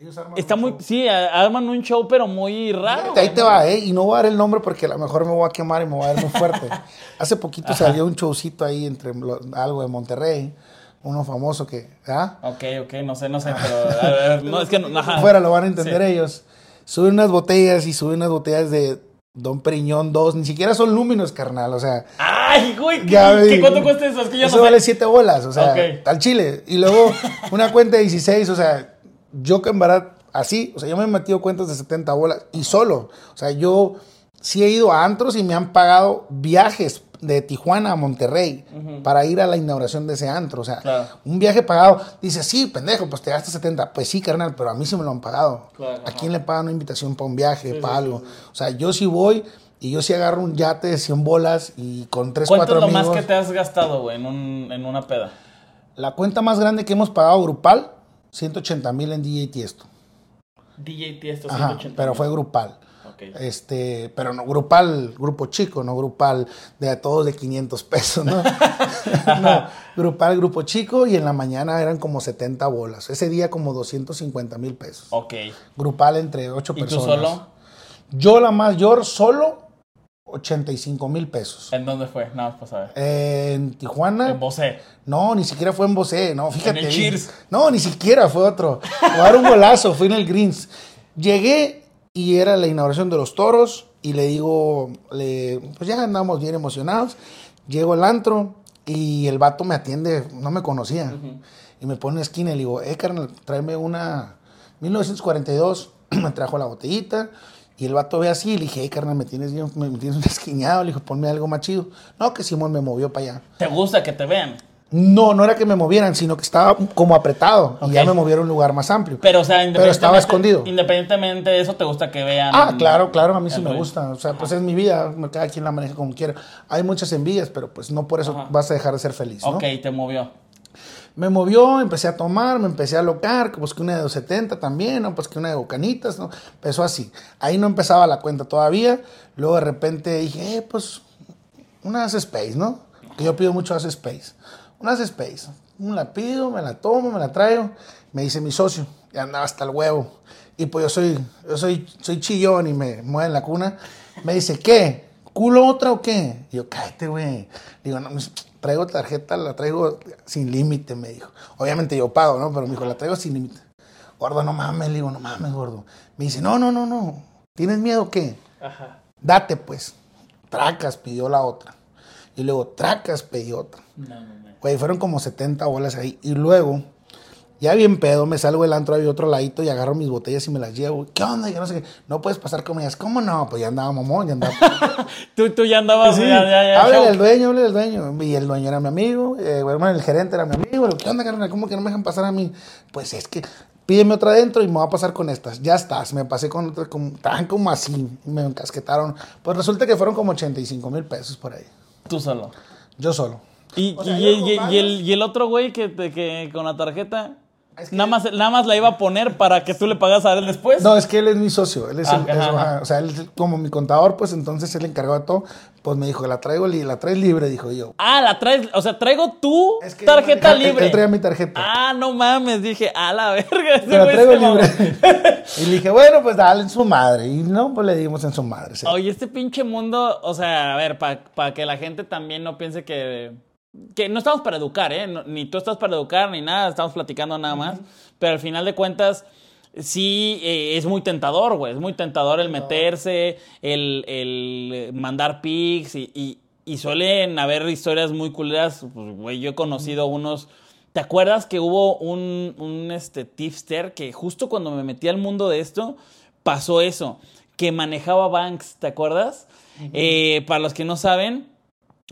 ellos arman está un muy. show. Sí, arman un show, pero muy raro. Ahí te va, ¿eh? Y no voy a dar el nombre porque a lo mejor me voy a quemar y me voy a dar muy fuerte. Hace poquito salió un showcito ahí entre lo- algo de Monterrey, uno famoso que, ¿ah? Ok, ok, no sé, no sé, pero. a ver, no, es que no. Ajá. Fuera lo van a entender Sí. ellos. Suben unas botellas y suben unas botellas de Don Periñón 2, ni siquiera son lúminos, carnal, o sea, ¡Ay, güey! ¿Qué, Ya, qué- cuánto cuesta eso? Es que yo eso no vale sé. 7 bolas, o sea, Ok. al chile. Y luego una cuenta de 16, o sea, yo que verdad así, o sea, yo me he metido cuentas de 70 bolas y solo. O sea, yo sí he ido a antros y me han pagado viajes de Tijuana a Monterrey para ir a la inauguración de ese antro. O sea, Claro. un viaje pagado. Dice, sí, pendejo, pues te gastas 70. Pues sí, carnal, pero a mí sí me lo han pagado. Claro, ¿A ajá. quién le pagan una invitación para un viaje, para algo? O sea, yo sí voy y yo sí agarro un yate de 100 bolas y con 3, ¿Cuánto 4 es lo amigos. más que te has gastado, güey, en, un, en una peda? La cuenta más grande que hemos pagado grupal, 180 mil en DJ Tiesto. DJ Tiesto Ajá, 180. pero fue grupal. Ok. Este, pero no grupal, grupo chico, no grupal de a todos de 500 pesos, ¿no? no, grupal, grupo chico y en la mañana eran como 70 bolas. Ese día como 250 mil pesos. Ok. Grupal entre 8 ¿Y tú personas. solo? Yo la mayor solo 85 mil pesos. ¿En dónde fue? Nada más para saber. En Tijuana. En Bosé. No, ni siquiera fue en Bosé, no, fíjate. el vi- Cheers. No, ni siquiera fue otro. Dar un golazo, fue en el Greens. Llegué y era la inauguración de los toros y le digo, le, pues ya andamos bien emocionados. Llego al antro y el vato me atiende, no me conocía. Y me pone en esquina y le digo, eh, carnal, tráeme una 1942. me trajo la botellita. Y el vato ve así y le dije, hey, carnal, me tienes, bien- me, me tienes un esquiñado. Le dijo, ponme algo más chido. No, que Simón me movió para allá. ¿Te gusta que te vean? No, no era que me movieran, sino que estaba como apretado. Y ya me movieron a un lugar más amplio. Pero, o sea, independientemente, estaba escondido. Independientemente de eso, ¿te gusta que vean? Ah, claro, claro, a mí sí me gusta. O sea, pues es mi vida, cada quien la maneja como quiera. Hay muchas envidias, pero pues no por eso Ajá. vas a dejar de ser feliz, ¿no? Ok, te movió. Me movió, empecé a tomar, me empecé a locar, pues que una de 270 también. Pues que una de bocanitas, ¿no? Empezó así. Ahí no empezaba la cuenta todavía. Luego de repente dije, eh, pues unas Space, ¿no? Que yo pido mucho Ace Space. Unas Space. Me la pido, me la tomo, me la traigo. Me dice mi socio, ya andaba hasta el huevo. Y pues yo soy, yo soy, soy chillón y me mueve en la cuna. Me dice, ¿qué? ¿Culo otra o qué? Y yo, cállate, güey. Digo, no, me- traigo tarjeta, la traigo sin límite, me dijo. Obviamente yo pago, ¿no? Pero me dijo, la traigo sin límite. Gordo, no mames, le digo, no mames, gordo. Me dice, no, no, no, no. ¿Tienes miedo o qué? Ajá. Date, pues. Tracas, pidió la otra. Y luego, tracas, pidió otra. No, no, no. Güey, fueron como 70 bolas ahí. Y luego, ya bien pedo, me salgo del antro, había otro ladito y agarro mis botellas y me las llevo. ¿Qué onda? Y que no sé qué. No puedes pasar con ellas. ¿Cómo no? Pues ya andaba mamón, ya andaba. Tú, tú ya andabas. Sí, ya, ya, ya, háblale al dueño, háblale al dueño. Y el dueño era mi amigo, eh, bueno, el gerente era mi amigo. ¿Qué onda, carnal? ¿Cómo que no me dejan pasar a mí? Pues es que pídeme otra adentro y me voy a pasar con estas. Ya estás. Me pasé con otras, como, estaban como así. Me encasquetaron. Pues resulta que fueron como 85 mil pesos por ahí. Tú solo. Yo solo. Y, O sea, y- yo y- el, y el otro güey que, que con la tarjeta. Es que- nada, más, nada más la iba a poner para que tú le pagas a él después. No, es que él es mi socio. Él es Ah, el, ajá, ajá. o sea, él es como mi contador, pues entonces él encargó de todo. Pues me dijo, la traigo, la traes libre, dijo yo. Ah, la traes. O sea, traigo tu Es que tarjeta él- libre. Él traía mi tarjeta. Ah, no mames. Dije, a la verga. ese Te la traigo libre. y le dije, bueno, pues dale en su madre. Y no, pues le dimos en su madre. sí. Oye, este pinche mundo, o sea, a ver, para que la gente también no piense que... Que no estamos para educar, ¿eh? No- ni tú estás para educar, ni nada, estamos platicando nada más. Pero al final de cuentas, sí eh, es muy tentador, güey. Es muy tentador el meterse, el, el eh, mandar pics y, y, y suelen haber historias muy culeras. Pues, güey, yo he conocido unos... ¿Te acuerdas que hubo un, un este, tipster que justo cuando me metí al mundo de esto pasó eso, que manejaba Banks, ¿te acuerdas? Eh, para los que no saben,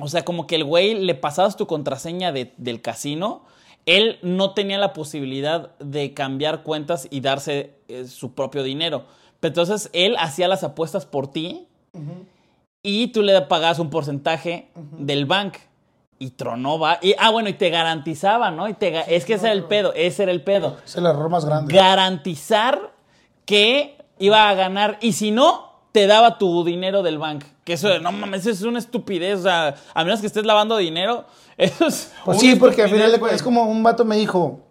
o sea, como que el güey le pasabas tu contraseña de- del casino, él no tenía la posibilidad de cambiar cuentas y darse eh, su propio dinero. Pero entonces él hacía las apuestas por ti y tú le pagabas un porcentaje del bank. Y tronó, va. Y, ah, bueno, y te garantizaba, ¿no? Y te, es que ese era el pedo, ese era el pedo. Es el error más grande. Garantizar que iba a ganar. Y si no, te daba tu dinero del bank. Que eso, no mames, eso es una estupidez. O sea, a menos que estés lavando dinero, eso es. Pues sí, porque al final de es como un vato me dijo,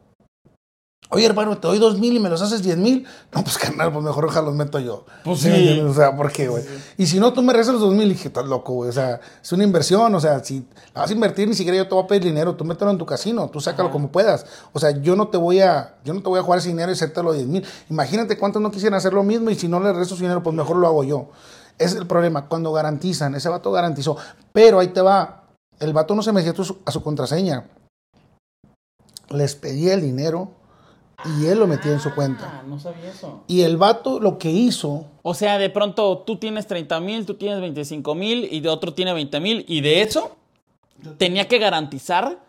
oye hermano, te doy dos mil y me los haces diez mil. No, pues carnal, pues mejor ojalá los meto yo. Pues sí. O sea, ¿por qué, güey? Y si no, tú me regresas los dos mil, dije, estás loco, güey. O sea, es una inversión, o sea, si la vas a invertir, ni siquiera yo te voy a pedir dinero, tú mételo en tu casino, tú sácalo como puedas. O sea, yo no te voy a, yo no te voy a jugar ese dinero y hacértelo diez mil. Imagínate cuántos no quisieran hacer lo mismo y si no le regreso su dinero, pues mejor lo hago yo. Es el problema, cuando garantizan, ese vato garantizó, pero ahí te va, el vato no se metía a su- a su contraseña, les pedía el dinero y él lo metía en su cuenta. Ah, no sabía eso. Y el vato lo que hizo, O sea, de pronto tú tienes 30 mil, tú tienes 25 mil y de otro tiene 20 mil. Y de eso tenía que garantizar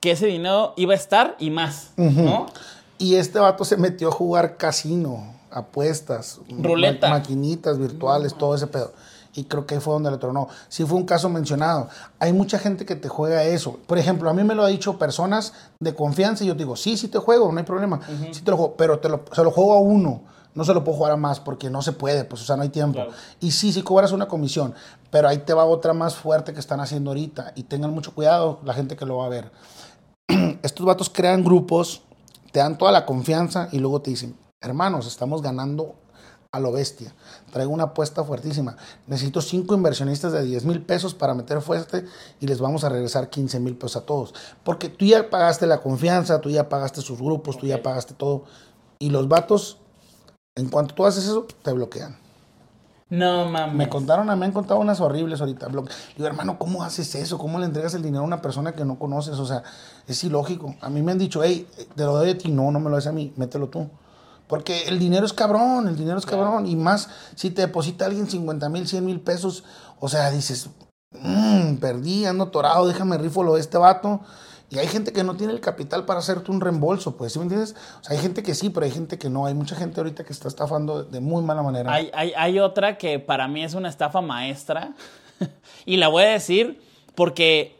que ese dinero iba a estar y más, ¿no? y este vato se metió a jugar casino, apuestas, Ruleta. ma- maquinitas virtuales, todo ese pedo. Y creo que ahí fue donde le tronó. Sí fue un caso mencionado. Hay mucha gente que te juega eso. Por ejemplo, a mí me lo ha dicho personas de confianza y yo digo, sí, sí te juego, no hay problema. Sí te lo juego, pero te lo, se lo juego a uno. No se lo puedo jugar a más porque no se puede, pues, o sea, no hay tiempo. Claro. Y sí, sí cobras una comisión, pero ahí te va otra más fuerte que están haciendo ahorita. Y tengan mucho cuidado la gente que lo va a ver. Estos vatos crean grupos, te dan toda la confianza y luego te dicen, hermanos, estamos ganando a lo bestia. Traigo una apuesta fuertísima. Necesito cinco inversionistas de 10 mil pesos para meter fuerte y les vamos a regresar 15 mil pesos a todos. Porque tú ya pagaste la confianza, tú ya pagaste sus grupos, tú ya pagaste todo. Y los vatos, en cuanto tú haces eso, te bloquean. No mames. Me contaron, me han contado unas horribles ahorita. Digo, hermano, ¿cómo haces eso? ¿Cómo le entregas el dinero a una persona que no conoces? O sea, es ilógico. A mí me han dicho, hey, te lo doy a ti. No, no me lo des a mí, mételo tú. Porque el dinero es cabrón, el dinero es cabrón. Y más si te deposita alguien 50 mil, 100 mil pesos, o sea, dices, "Mm, perdí, ando torado, déjame rifo lo de este vato. Y hay gente que no tiene el capital para hacerte un reembolso, pues, ¿sí me entiendes? O sea, hay gente que sí, pero hay gente que no. Hay mucha gente ahorita que está estafando de muy mala manera. Hay, hay, hay otra que para mí es una estafa maestra. y la voy a decir porque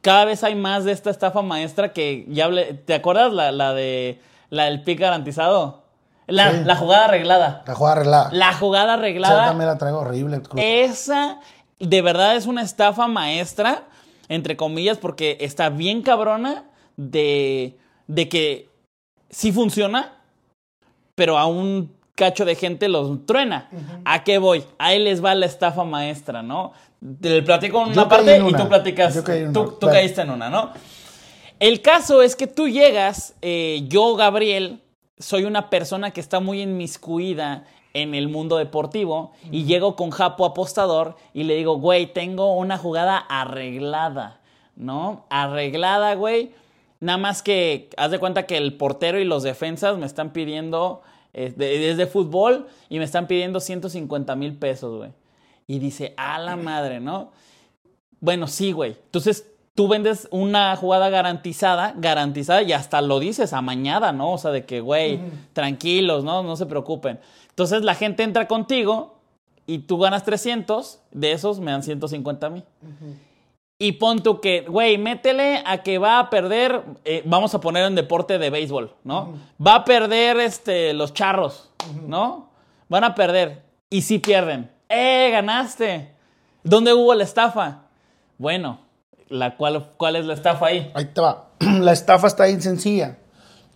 cada vez hay más de esta estafa maestra que ya hablé. ¿Te acuerdas la, la de la del pick garantizado? La, Sí. la jugada arreglada. La jugada arreglada. La jugada Esa arreglada. también la traigo horrible. Esa de verdad es una estafa maestra, entre comillas, porque está bien cabrona de, de que sí funciona, pero a un cacho de gente los truena. ¿A qué voy? Ahí les va la estafa maestra, ¿no? Te platico en una parte en y tú platicas. Yo caí en tú una, tú claro. caíste en una, ¿no? El caso es que tú llegas, eh, yo, Gabriel, soy una persona que está muy inmiscuida en el mundo deportivo y llego con Japo apostador y le digo, güey, tengo una jugada arreglada, ¿no? Arreglada, güey. Nada más que haz de cuenta que el portero y los defensas me están pidiendo, eh, de- es de fútbol, y me están pidiendo 150 mil pesos, güey. Y dice, a la madre, ¿no? Bueno, sí, güey. Entonces tú vendes una jugada garantizada, garantizada, y hasta lo dices amañada, ¿no? O sea, de que, güey, tranquilos, ¿no? No se preocupen. Entonces la gente entra contigo y tú ganas 300, de esos me dan 150 a mí. Y pon tú que, güey, métele a que va a perder, eh, vamos a poner en deporte de béisbol, ¿no? Va a perder este, los charros, ¿no? Van a perder. Y si pierden. ¡Eh, ganaste! ¿Dónde hubo la estafa? Bueno, la cual, ¿cuál es la estafa ahí? Ahí te va. La estafa está bien sencilla.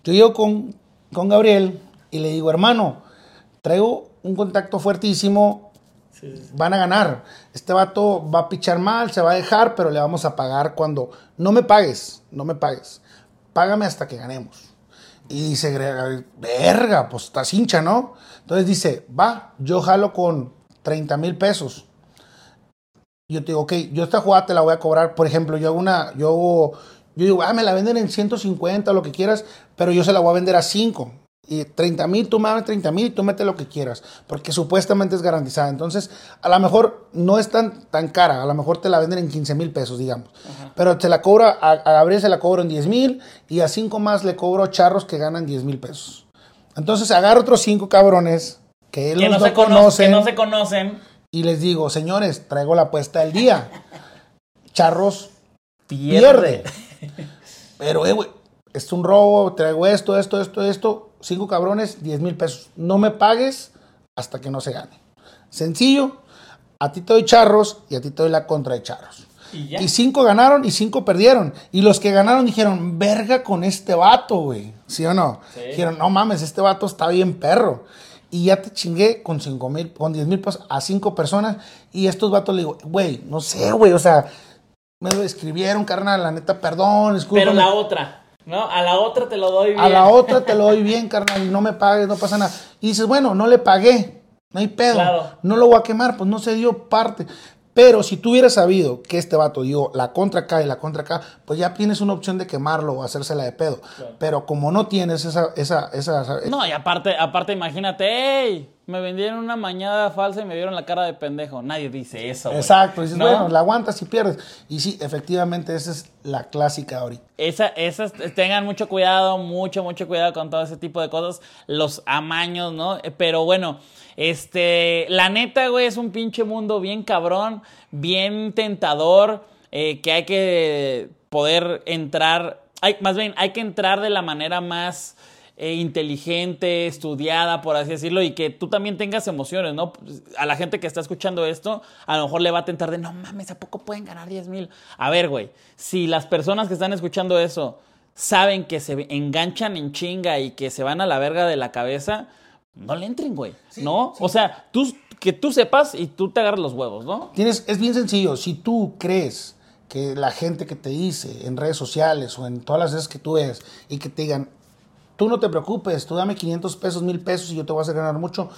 Yo llego con, con Gabriel y le digo, hermano, traigo un contacto fuertísimo, van a ganar. Este vato va a pichar mal, se va a dejar, pero le vamos a pagar cuando... No me pagues, no me pagues. Págame hasta que ganemos. Y dice, Gabriel, verga, pues estás hincha, ¿no? Entonces dice, va, yo jalo con 30 mil pesos. Yo te digo, ok, yo esta jugada te la voy a cobrar. Por ejemplo, yo hago una, yo hago- yo digo, ah, me la venden en 150 o lo que quieras, pero yo se la voy a vender a 5. Y 30 mil, tú mames 30 mil y tú mete lo que quieras, porque supuestamente es garantizada. Entonces, a lo mejor no es tan, tan cara, a lo mejor te la venden en 15 mil pesos, digamos. Pero te la cobra, a, a Gabriel se la cobro en 10 mil y a cinco más le cobro charros que ganan 10 mil pesos. Entonces, agarro otros cinco cabrones que él Que no, se cono- conocen que no se conocen. Y les digo, señores, traigo la apuesta del día. Charros Pierde. pierde. Pero, eh, güey, es un robo, traigo esto, esto, esto, esto. Cinco cabrones, 10 mil pesos. No me pagues hasta que no se gane. Sencillo, a ti te doy charros y a ti te doy la contra de charros. Y cinco ganaron y cinco perdieron. Y los que ganaron dijeron, verga con este vato, güey. ¿Sí o no? Sí. Dijeron, no mames, este vato está bien perro. Y ya te chingué con cinco mil, con 10 mil pesos a cinco personas. Y estos vatos le digo, güey, no sé, güey, o sea, me lo escribieron, carnal, la neta, perdón, discúlpame. Pero la otra, ¿no? A la otra te lo doy bien. A la otra te lo doy bien, carnal, y no me pagues, no pasa nada. Y dices, bueno, no le pagué, no hay pedo, Claro. no lo voy a quemar, pues no se dio parte. Pero si tú hubieras sabido que este vato dio la contra acá y la contra acá, pues ya tienes una opción de quemarlo o hacérsela de pedo. Pero como no tienes esa, esa, esa, No, y aparte, aparte imagínate, ¡ey! Me vendieron una mañada falsa y me dieron la cara de pendejo. Nadie dice eso. Exacto, dices, ¿No? bueno, la aguantas y pierdes. Y sí, efectivamente, esa es la clásica ahorita. Esa, esas, tengan mucho cuidado, mucho, mucho cuidado con todo ese tipo de cosas, los amaños, ¿no? Eh, Pero bueno, este, la neta, güey, es un pinche mundo bien cabrón, bien tentador, eh, que hay que poder entrar, hay, más bien, hay que entrar de la manera más eh, inteligente, estudiada, por así decirlo, y que tú también tengas emociones, ¿no? A la gente que está escuchando esto, a lo mejor le va a tentar de, no mames, ¿a poco pueden ganar 10 mil? A ver, güey, si las personas que están escuchando eso saben que se enganchan en chinga y que se van a la verga de la cabeza, no le entren, güey, ¿no? O sea, tú, que tú sepas y tú te agarres los huevos, ¿no? Tienes, es bien sencillo. Si tú crees que la gente que te dice en redes sociales o en todas las veces que tú ves y que te digan, tú no te preocupes, tú dame 500 pesos, 1000 pesos y yo te voy a hacer ganar mucho,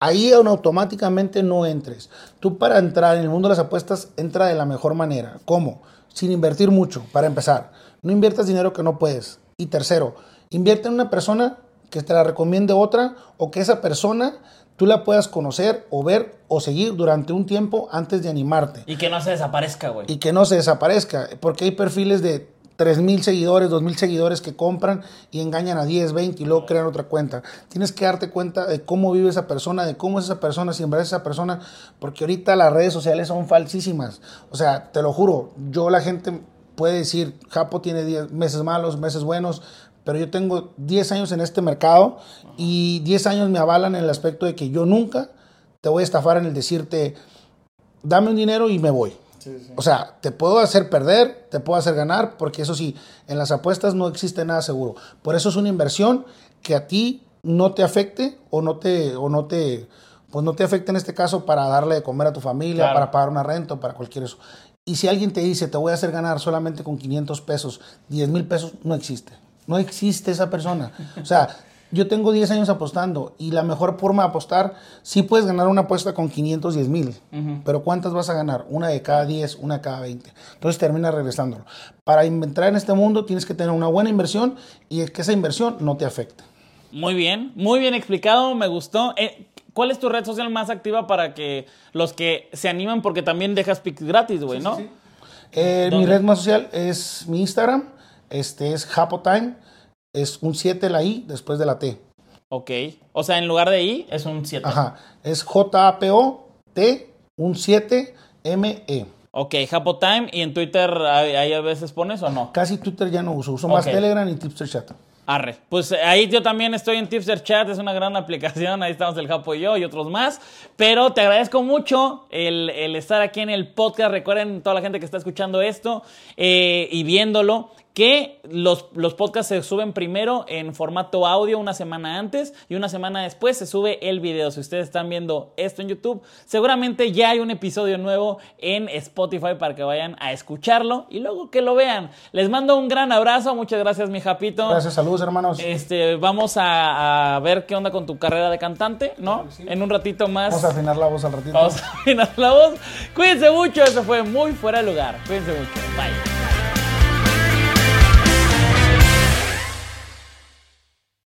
ahí aún automáticamente no entres. Tú para entrar en el mundo de las apuestas, entra de la mejor manera. ¿Cómo? Sin invertir mucho, para empezar. No inviertas dinero que no puedes. Y tercero, invierte en una persona que te la recomiende otra o que esa persona tú la puedas conocer o ver o seguir durante un tiempo antes de animarte Y que no se desaparezca, güey. y que no se desaparezca, porque hay perfiles de 3.000 seguidores, 2.000 seguidores que compran y engañan a 10, 20 y luego crean otra cuenta. Tienes que darte cuenta de cómo vive esa persona, de cómo es esa persona, si en verdad es esa persona, porque ahorita las redes sociales son falsísimas. O sea, te lo juro, yo la gente puede decir, Japo tiene 10 meses malos, meses buenos, pero yo tengo 10 años en este mercado y 10 años me avalan en el aspecto de que yo nunca te voy a estafar en el decirte, dame un dinero y me voy. O sea, te puedo hacer perder, te puedo hacer ganar, porque eso sí, en las apuestas no existe nada seguro. Por eso es una inversión que a ti no te afecte o no te, o no te, pues no te afecte en este caso para darle de comer a tu familia, Claro. para pagar una renta o para cualquier eso. Y si alguien te dice, te voy a hacer ganar solamente con 500 pesos, 10 mil pesos, no existe. No existe esa persona. O sea, yo tengo 10 años apostando y la mejor forma de apostar, sí puedes ganar una apuesta con 510 mil, pero ¿cuántas vas a ganar? Una de cada 10, una de cada 20. Entonces termina regresándolo. Para entrar en este mundo tienes que tener una buena inversión y que esa inversión no te afecte. Muy bien, muy bien explicado, me gustó. Eh, ¿Cuál es tu red social más activa para que los que se animan, porque también dejas pics gratis, güey, ¿no? Eh, mi red más social es mi Instagram, este es Japotime, es un 7 la I después de la T. Ok. O sea, en lugar de I es un 7. Ajá, es J-A-P-O-T, un 7 M-E. Ok, Japotime. ¿Y en Twitter ahí a veces pones o no? Casi Twitter ya no uso, uso más. Telegram y Tipster Chat. Arre. Pues ahí yo también estoy en Tipster Chat, es una gran aplicación, ahí estamos el Japo y yo y otros más. Pero te agradezco mucho el, el estar aquí en el podcast. Recuerden, toda la gente que está escuchando esto eh, y viéndolo, que los, los podcasts se suben primero en formato audio una semana antes y una semana después se sube el video. Si ustedes están viendo esto en YouTube, seguramente ya hay un episodio nuevo en Spotify para que vayan a escucharlo y luego que lo vean. Les mando un gran abrazo, muchas gracias mi Japito. Gracias, saludos hermanos. Este, vamos a, a ver qué onda con tu carrera de cantante, ¿no? En un ratito más. Vamos a afinar la voz al ratito. Vamos a afinar la voz. Cuídense mucho, eso fue muy fuera de lugar. Cuídense mucho. Bye.